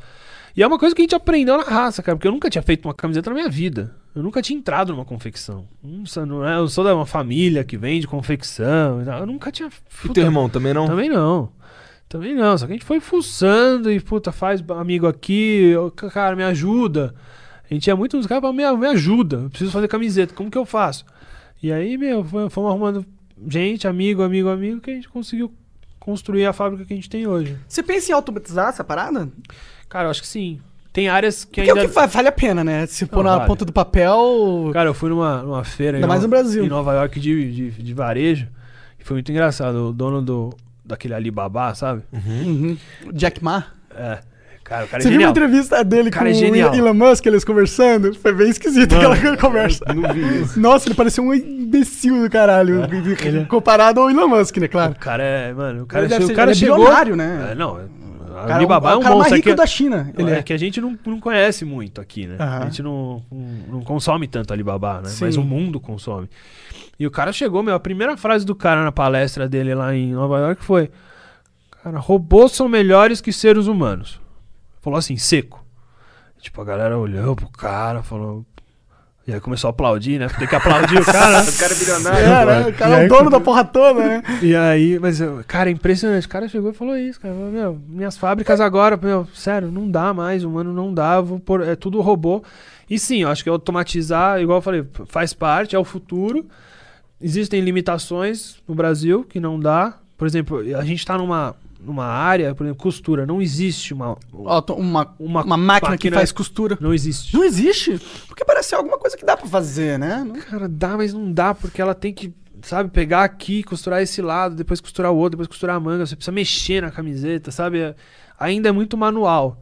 E é uma coisa que a gente aprendeu na raça, cara, porque eu nunca tinha feito uma camiseta na minha vida. Eu nunca tinha entrado numa confecção. Não é- eu sou de uma família que vende confecção. e tal. Eu nunca tinha. E teu irmão também não? Também não. Também não. Só que a gente foi fuçando e, puta, faz amigo aqui, eu, cara, me ajuda. A gente ia muito nos caras, me, me ajuda. Eu preciso fazer camiseta, como que eu faço? E aí, meu, fomos arrumando gente, amigo, amigo, amigo, que a gente conseguiu construir a fábrica que a gente tem hoje. Você pensa em automatizar essa parada? Cara, eu acho que sim. Tem áreas que Porque é o ainda. que fa- vale a pena, né? Se pôr Não, na vale. ponta do papel. Cara, eu fui numa, numa feira Ainda em, mais Nova- no Brasil. em Nova York de, de, de varejo. E foi muito engraçado. O dono do, daquele Alibaba, sabe? Uhum. Jack Ma. É. Cara, o cara é Você viu uma genial. entrevista dele Cara, com é o genial. Elon Musk, eles conversando? Foi bem esquisito Mano, aquela (laughs) conversa. Não vi isso. Nossa, ele parecia um imbecil do caralho. é- Comparado ao Elon Musk, né? Claro. O cara é, mano, o cara, Ele deve o ser- cara ele é chegou. bilionário, né? É, não, O cara, Alibaba é é o um cara mais monstro. rico é que, da China. Ele é é. que a gente não, não conhece muito aqui, né? Aham. A gente não, não, não consome tanto Alibaba, né? Sim. Mas o mundo consome. E o cara chegou, meu, a primeira frase do cara na palestra dele lá em Nova York foi: Cara, robôs são melhores que seres humanos. Falou assim, seco. Tipo, a galera olhou pro cara, falou. E aí começou a aplaudir, né? Tem que aplaudir o cara. né? (laughs) O cara é bilionário. É, né? O cara é o dono da porra toda, né? E aí, mas, cara, é impressionante. O cara chegou e falou isso, cara. Falou, Meu, minhas fábricas agora, meu, sério, não dá mais, humano não dá, pôr, é tudo robô. E sim, eu acho que automatizar, igual eu falei, faz parte, é o futuro. Existem limitações no Brasil que não dá. Por exemplo, a gente tá numa, numa área, por exemplo, costura. Não existe uma. Auto- Uma, uma, Uma máquina que faz costura. Não existe. Não existe? Porque parece ser alguma coisa que dá pra fazer, né? Não- Cara, dá, mas não dá, porque ela tem que, sabe, pegar aqui, costurar esse lado, depois costurar o outro, depois costurar a manga. Você precisa mexer na camiseta, sabe? Ainda é muito manual.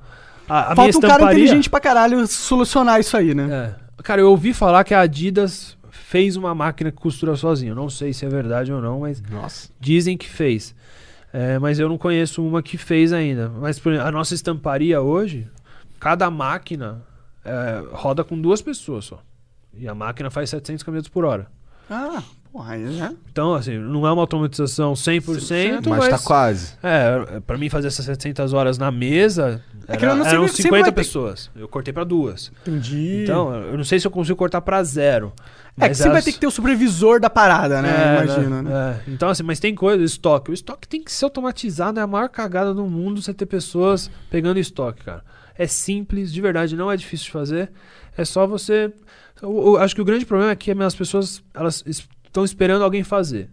A, a Falta um cara inteligente pra caralho solucionar isso aí, né? É. Cara, eu ouvi falar que a Adidas fez uma máquina que costura sozinha. Eu não sei se é verdade ou não, mas Nossa. dizem que fez. É, mas eu não conheço uma que fez ainda. Mas por exemplo, a nossa estamparia hoje, cada máquina é, roda com duas pessoas só. E a máquina faz 700 km por hora. Ah, porra, aí já. Então, assim, não é uma automatização 100%, Mas mas... tá quase. É, pra mim fazer essas 700 horas na mesa, É que era, não sei, eram sempre 50 vai ter- pessoas. Eu cortei pra duas. Entendi. Então, eu não sei se eu consigo cortar pra zero. É que você vai ter que ter o supervisor da parada, né? É, Imagina, né? é. Então, assim, mas tem coisa, estoque. O estoque tem que ser automatizado, é a maior cagada do mundo você ter pessoas pegando estoque, cara. É simples, de verdade, não é difícil de fazer. É só você. Eu, eu acho que o grande problema é que as pessoas elas estão esperando alguém fazer.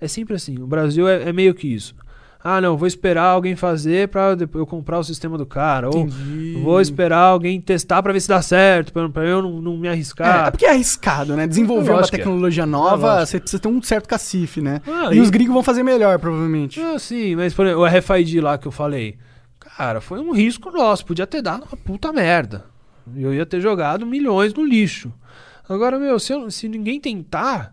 É sempre assim. O Brasil é, é meio que isso. Ah, não, vou esperar alguém fazer pra depois eu comprar o sistema do cara. Ou Entendi. vou esperar alguém testar pra ver se dá certo, pra, pra eu não, não me arriscar. É, é porque é arriscado, né? Desenvolver uma é. tecnologia É, nova, você precisa ter um certo cacife, né? Ah, e, e- os gringos vão fazer melhor, provavelmente. Ah, sim, mas por exemplo, o RFID lá que eu falei. Cara, foi um risco nosso. Podia ter dado uma puta merda. Eu ia ter jogado milhões no lixo. Agora, meu, se, eu- se ninguém tentar.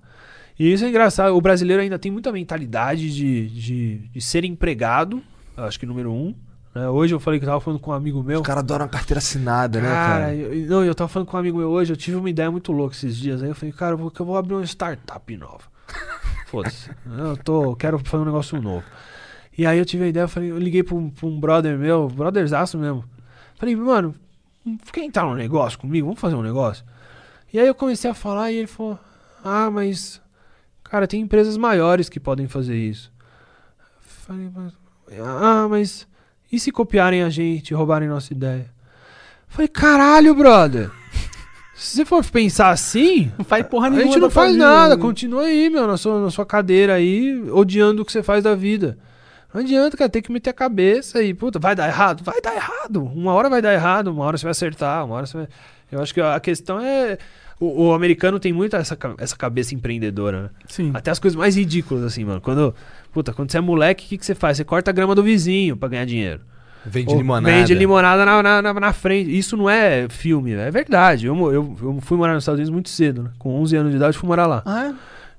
E isso é engraçado. O brasileiro ainda tem muita mentalidade de, de, de ser empregado. Acho que número um. né? Hoje eu falei que eu tava falando com um amigo meu. Os caras adoram carteira assinada, né, Cara, cara? eu, não, eu tava falando com um amigo meu hoje, eu tive uma ideia muito louca esses dias. Aí eu falei, cara, eu vou, eu vou abrir uma startup nova. (laughs) Foda-se. Eu tô, quero fazer um negócio novo. E aí eu tive a ideia, eu falei, eu liguei pra um, pra um brother meu, brotherzaço mesmo. Falei, mano, quer entrar num negócio comigo? Vamos fazer um negócio? E aí eu comecei a falar e ele falou, ah, mas, cara, tem empresas maiores que podem fazer isso. Falei, mas, ah, mas e se copiarem a gente roubarem nossa ideia? Falei, caralho, brother. (laughs) Se você for pensar assim, Não faz porra a nenhuma. gente não faz vida, nada. né? Continua aí, meu, na sua, na sua cadeira aí, odiando o que você faz da vida. Não adianta, cara, tem que meter a cabeça e, puta, vai dar errado? Vai dar errado. Uma hora vai dar errado, uma hora você vai acertar, uma hora você vai. Eu acho que a questão é. O, o americano tem muito essa, essa cabeça empreendedora, né? Sim. Até as coisas mais ridículas, assim, mano. Quando, puta, quando você é moleque, o que, que você faz? Você corta a grama do vizinho pra ganhar dinheiro. Vende Ou limonada. Vende limonada na, na, na- na frente. Isso não é filme, é verdade. Eu, eu, eu fui morar nos Estados Unidos muito cedo, né? Com 11 anos de idade, fui morar lá. Ah, é?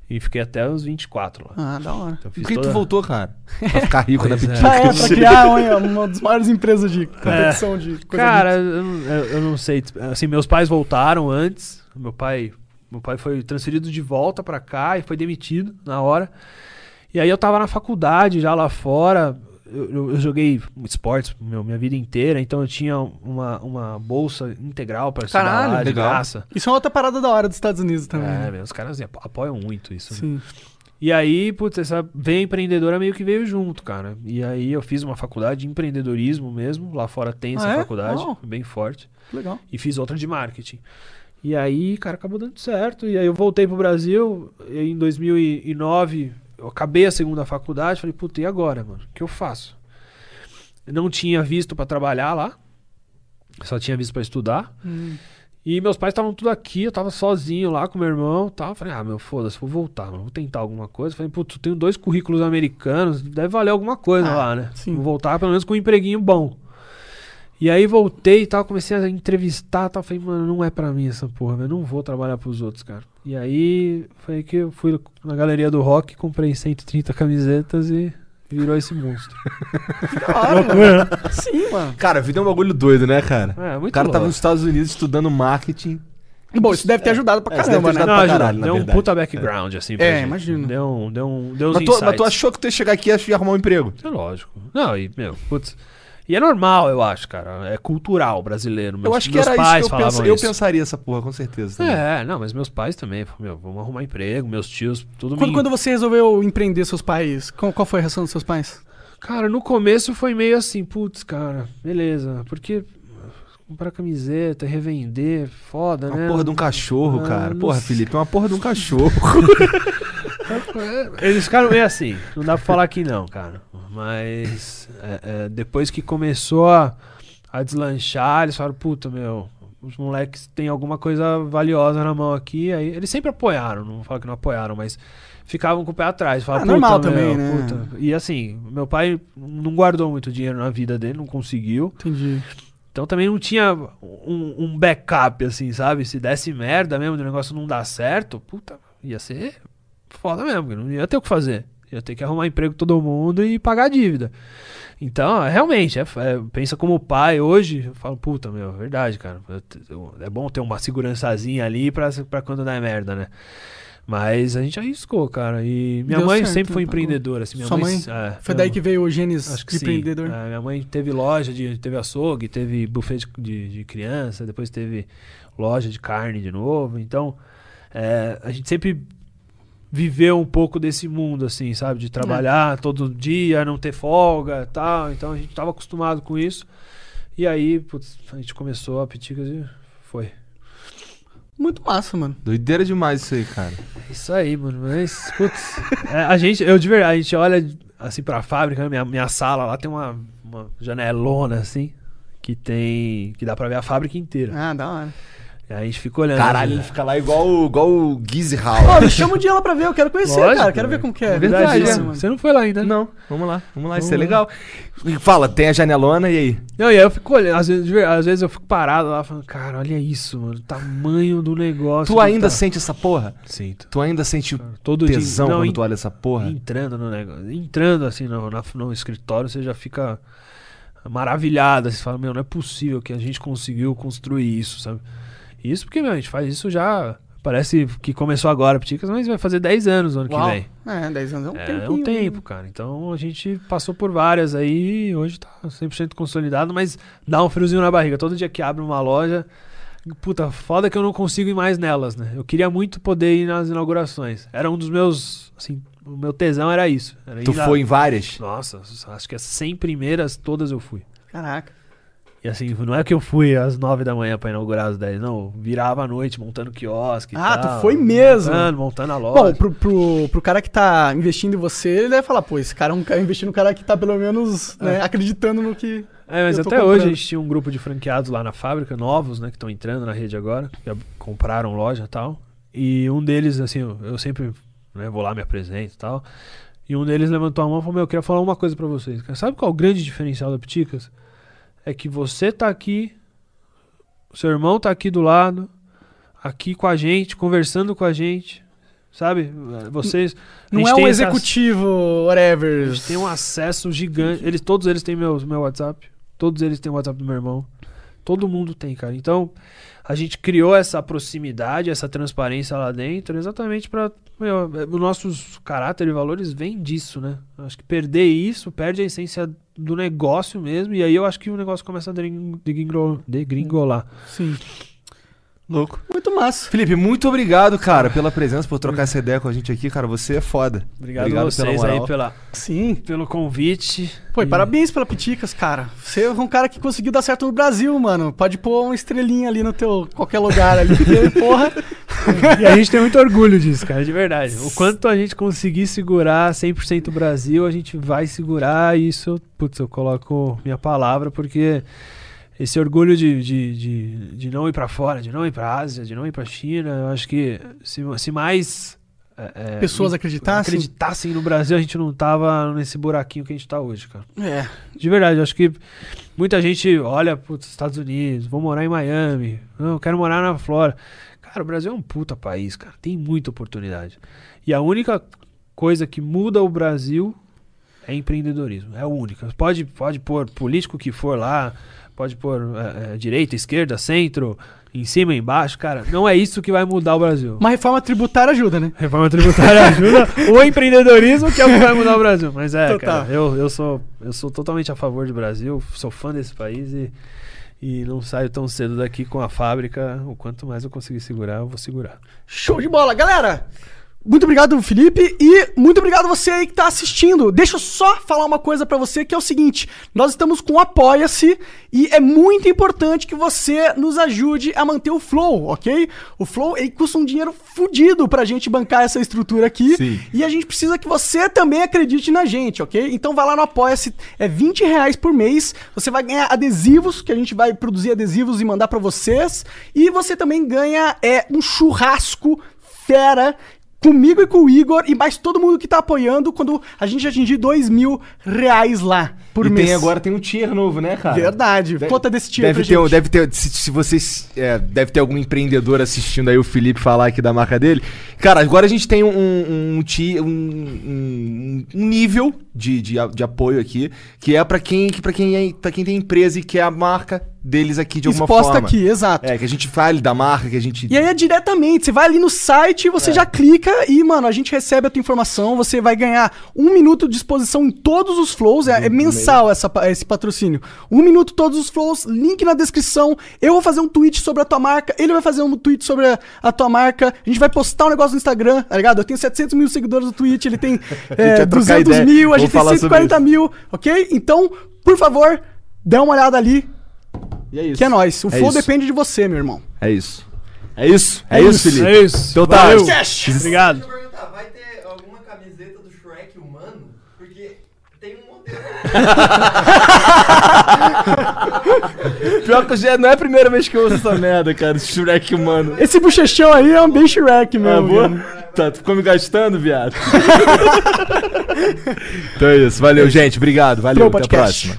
E fiquei até os 24 lá. Ah, da hora. Então, Por que tu toda- voltou, cara? (laughs) Pra ficar rico na Pois é. Ah, é, pra criar uma, uma das maiores empresas de competição de coisa Cara, eu, não- eu- eu não sei. Assim, meus pais voltaram antes. Meu pai, meu pai foi transferido de volta pra cá e foi demitido na hora. E aí eu tava na faculdade já lá fora. Eu, eu- eu joguei esportes meu, minha vida inteira, então eu tinha uma, uma bolsa integral pra estudar Caralho, lá de legal. graça. Isso é outra parada da hora dos Estados Unidos também. É, né? os caras apo- apoiam muito isso. né? Sim. E aí, putz, essa veia empreendedora meio que veio junto, cara. E aí eu fiz uma faculdade de empreendedorismo mesmo. Lá fora tem essa Ah, é? faculdade, Oh. bem forte. Legal. E fiz outra de marketing. E aí, cara, acabou dando certo. E aí eu voltei pro Brasil. Em 2009, eu acabei a segunda faculdade. Falei, puta, e agora, mano? O que eu faço? Eu não tinha visto pra trabalhar lá. Só tinha visto pra estudar. Hum. E meus pais estavam tudo aqui, eu tava sozinho lá com meu irmão e tal. Falei, ah, meu, foda-se, vou voltar, mano, vou tentar alguma coisa. Falei, putz, eu tenho dois currículos americanos, deve valer alguma coisa Ah, lá, né? sim. Vou voltar pelo menos com um empreguinho bom. E aí voltei e tal, comecei a entrevistar e tal. Falei, mano, não é pra mim essa porra, eu não vou trabalhar pros outros, cara. E aí foi que eu fui na galeria do rock, comprei 130 camisetas e virou esse monstro. (laughs) Da hora, mano. Sim, mano. Cara, a vida é um bagulho doido, né, cara? É, o muito cara tava louco. nos Estados Unidos estudando marketing. Bom, isso deve ter ajudado pra É, caramba, né? Não, pra caralho, na deu um verdade. puta background, assim, pra É, gente. imagino. Deu, um, deu, um, deu uns Mas tu, mas tu achou que tu ia chegar aqui e ia arrumar um emprego? É lógico. Não, e, meu, putz. E é normal, eu acho, cara. É cultural brasileiro. Meus, eu acho que meus era isso pais que eu, falavam pensa, eu isso. pensaria essa porra, com certeza. também. É, não, mas meus pais também. Meu, vamos arrumar emprego, meus tios, tudo Quando, me... quando você resolveu empreender seus pais, qual, qual foi a reação dos seus pais? Cara, no começo foi meio assim, putz, cara, beleza. Porque comprar camiseta, revender, foda, Uma né? porra de um cachorro, Ah, cara. Porra, sei. Felipe, é uma porra de um cachorro. (laughs) Eles ficaram meio assim. Não dá pra falar que não, cara. Mas é, é, depois que começou a, a deslanchar, eles falaram, puta, meu, os moleques têm alguma coisa valiosa na mão aqui. Aí eles sempre apoiaram, não vou falar que não apoiaram, mas ficavam com o pé atrás. Falavam, Ah, normal "Puta, também, né?" puta." E assim, meu pai não guardou muito dinheiro na vida dele, não conseguiu. Entendi. Então também não tinha um, um backup, assim, sabe? Se desse merda mesmo, o negócio não dar certo, puta, ia ser foda mesmo, não ia ter o que fazer. Ia ter que arrumar emprego todo mundo e pagar a dívida. Então, realmente, é, é, pensa como pai hoje, eu falo, puta, meu, é verdade, cara. eu te- eu- É bom ter uma segurançazinha ali pra, pra quando der merda, né? Mas a gente arriscou, cara. E minha Deu mãe certo, sempre foi pagou. empreendedora. Assim, minha Sua mãe? é, Foi daí mãe- que veio o genes Acho que de sim. empreendedor. É, minha mãe teve loja, de, teve açougue, teve buffet de, de, de criança, depois teve loja de carne de novo. Então, é, a gente sempre viveu um pouco desse mundo, assim, sabe? De trabalhar todo dia, não ter folga e tal. Então, a gente tava acostumado com isso. E aí, putz, a gente começou a Piticas e foi. Muito massa, mano. Doideira demais isso aí, cara. Isso aí, mano. Mas, putz, é, a gente, eu de verdade, a gente olha assim pra fábrica, né, minha, minha sala lá tem uma, uma janelona assim, que tem. que dá pra ver a fábrica inteira. Ah, da hora. Aí a gente fica olhando. Caralho, ele né? fica lá igual, o- igual o Gizzy Ó, Hall. me chama um dia lá pra ver, eu quero conhecer, Lógico, cara. Quero ver velho. como que é. Verdade, Verdade, é. mano. Você não foi lá ainda? né? Não, vamos lá, vamos lá, isso é Vamos legal. E Fala, tem a janelona e aí? Não, e aí eu fico olhando, às vezes, às vezes eu fico parado lá falando, cara, olha isso, mano, o tamanho do negócio. Tu ainda tá. sente essa porra? Sinto. Tu ainda sente o Todo tesão dia. Não, quando tu olha essa porra? entrando no negócio, entrando assim no, na- no escritório, você já fica maravilhado. Você fala, meu, não é possível que a gente conseguiu construir isso, sabe? Isso porque, meu, a gente faz isso já. Parece que começou agora, Piticas, mas vai fazer 10 anos no ano Uau. que vem. É, 10 anos é um É, tempinho. é um tempo, cara. Então a gente passou por várias aí, hoje tá 100% consolidado, mas dá um friozinho na barriga. Todo dia que abre uma loja, puta, foda que eu não consigo ir mais nelas, né? Eu queria muito poder ir nas inaugurações. Era um dos meus, assim, o meu tesão era isso. Era Tu ir lá- foi em várias? Nossa, acho que as 100 primeiras todas eu fui. Caraca. E assim, não é que eu fui às 9 da manhã pra inaugurar às 10, não. Virava à noite montando quiosque. Ah, tal, tu foi mesmo? Montando, montando a loja. Bom, pro, pro, pro cara que tá investindo em você, ele deve falar, pô, esse cara é um cara investindo no cara que tá pelo menos né, acreditando no que. É, mas até hoje comprando. a gente tinha um grupo de franqueados lá na fábrica, novos, né, que estão entrando na rede agora, que compraram loja e tal. E um deles, assim, eu, sempre né, vou lá, me apresento e tal. E um deles levantou a mão e falou: Meu, eu queria falar uma coisa pra vocês. Sabe qual é o grande diferencial da Piticas? É que você tá aqui, seu irmão tá aqui do lado, aqui com a gente, conversando com a gente. sabe? Vocês. Não é um esse ac- executivo, whatever. A gente tem um acesso gigante. Eles, todos eles têm meu, meu WhatsApp. Todos eles têm o WhatsApp do meu irmão. Todo mundo tem, cara. Então, a gente criou essa proximidade, essa transparência lá dentro, exatamente para os nossos caráter e valores vêm disso, né? Acho que perder isso perde a essência do negócio mesmo, e aí eu acho que o negócio começa a degringolar. Sim. Louco. Muito massa. Felipe, muito obrigado, cara, pela presença, por trocar essa ideia com a gente aqui, cara. Você é foda. Obrigado, a vocês aí pela, Sim. pelo convite. Pô, e parabéns pela Piticas, cara. Você é um cara que conseguiu dar certo no Brasil, mano. Pode pôr uma estrelinha ali no teu qualquer lugar ali, porque, (laughs) porra. E a gente tem muito orgulho disso, cara, de verdade. O quanto a gente conseguir segurar 100% Brasil, a gente vai segurar. E isso, putz, eu coloco minha palavra, porque esse orgulho de, de, de, de não ir pra fora, de não ir pra Ásia, de não ir pra China, eu acho que se, se mais. é, é, Pessoas acreditassem. acreditassem no Brasil, a gente não tava nesse buraquinho que a gente tá hoje, cara. É. De verdade, eu acho que muita gente olha para os Estados Unidos, vou morar em Miami, não, eu quero morar na Flórida. Cara, o Brasil é um puta país, cara, tem muita oportunidade. E a única coisa que muda o Brasil é empreendedorismo, é a única. Pode, pode pôr político que for lá, pode pôr é, é, direita, esquerda, centro, em cima, embaixo, cara, não é isso que vai mudar o Brasil. Uma reforma tributária ajuda, né? Reforma tributária ajuda (laughs) o empreendedorismo, que é o que vai mudar o Brasil. Mas é, Total. cara, eu, eu, sou, eu sou totalmente a favor do Brasil, sou fã desse país e, e não saio tão cedo daqui com a fábrica. O quanto mais eu conseguir segurar, eu vou segurar. Show de bola, galera! Muito obrigado, Felipe, e muito obrigado você aí que tá assistindo. Deixa eu só falar uma coisa pra você que é o seguinte: nós estamos com Apoia-se e é muito importante que você nos ajude a manter o Flow, ok? O Flow ele custa um dinheiro fudido pra gente bancar essa estrutura aqui. Sim. E a gente precisa que você também acredite na gente, ok? Então vai lá no Apoia-se, é 20 reais por mês. Você vai ganhar adesivos, que a gente vai produzir adesivos e mandar pra vocês. E você também ganha é, um churrasco fera comigo e com o Igor e mais todo mundo que tá apoiando quando a gente atingir 2 mil reais lá por e mês. tem agora tem um tier novo, né, cara? Verdade. Deve- Conta desse tier deve ter, gente. deve ter, se, se vocês é, deve ter algum empreendedor assistindo aí o Felipe falar aqui da marca dele. Cara, agora a gente tem um um, um- um- um nível de, de, de apoio aqui que é pra quem que para quem é, para quem tem empresa e quer a marca deles aqui de alguma Exposta forma. aqui, exato. É, que a gente fale da marca, que a gente E aí é diretamente, você vai ali no site, É. você já clica e, mano, a gente recebe a tua informação, você vai ganhar um minuto de exposição em todos os flows, é, é mensal essa, esse patrocínio. Um minuto todos os flows, link na descrição, eu vou fazer um tweet sobre a tua marca, ele vai fazer um tweet sobre a, a tua marca, a gente vai postar um negócio no Instagram, tá ligado? Eu tenho 700 mil seguidores no Twitch, ele tem (laughs) é, vai trocar 200 ideia, mil, a gente tem falar sobre 140 mil, ok? Então, por favor, dá uma olhada ali, E é isso. que é nóis. O É flow isso. depende de você, meu irmão. É isso. É isso. É, É isso, isso, Felipe. É isso. Então tá. Obrigado. Deixa eu perguntar, vai ter alguma camiseta do Shrek humano? Porque tem um modelo. (laughs) Pior que já não é a primeira vez que eu ouço essa merda, cara. Esse Shrek humano. Esse bochechão aí é um bem Shrek Ah, mesmo. boa? cara. Tá, tu ficou me gastando, viado. (laughs) então é isso. Valeu, gente. Obrigado. Valeu. Até a próxima.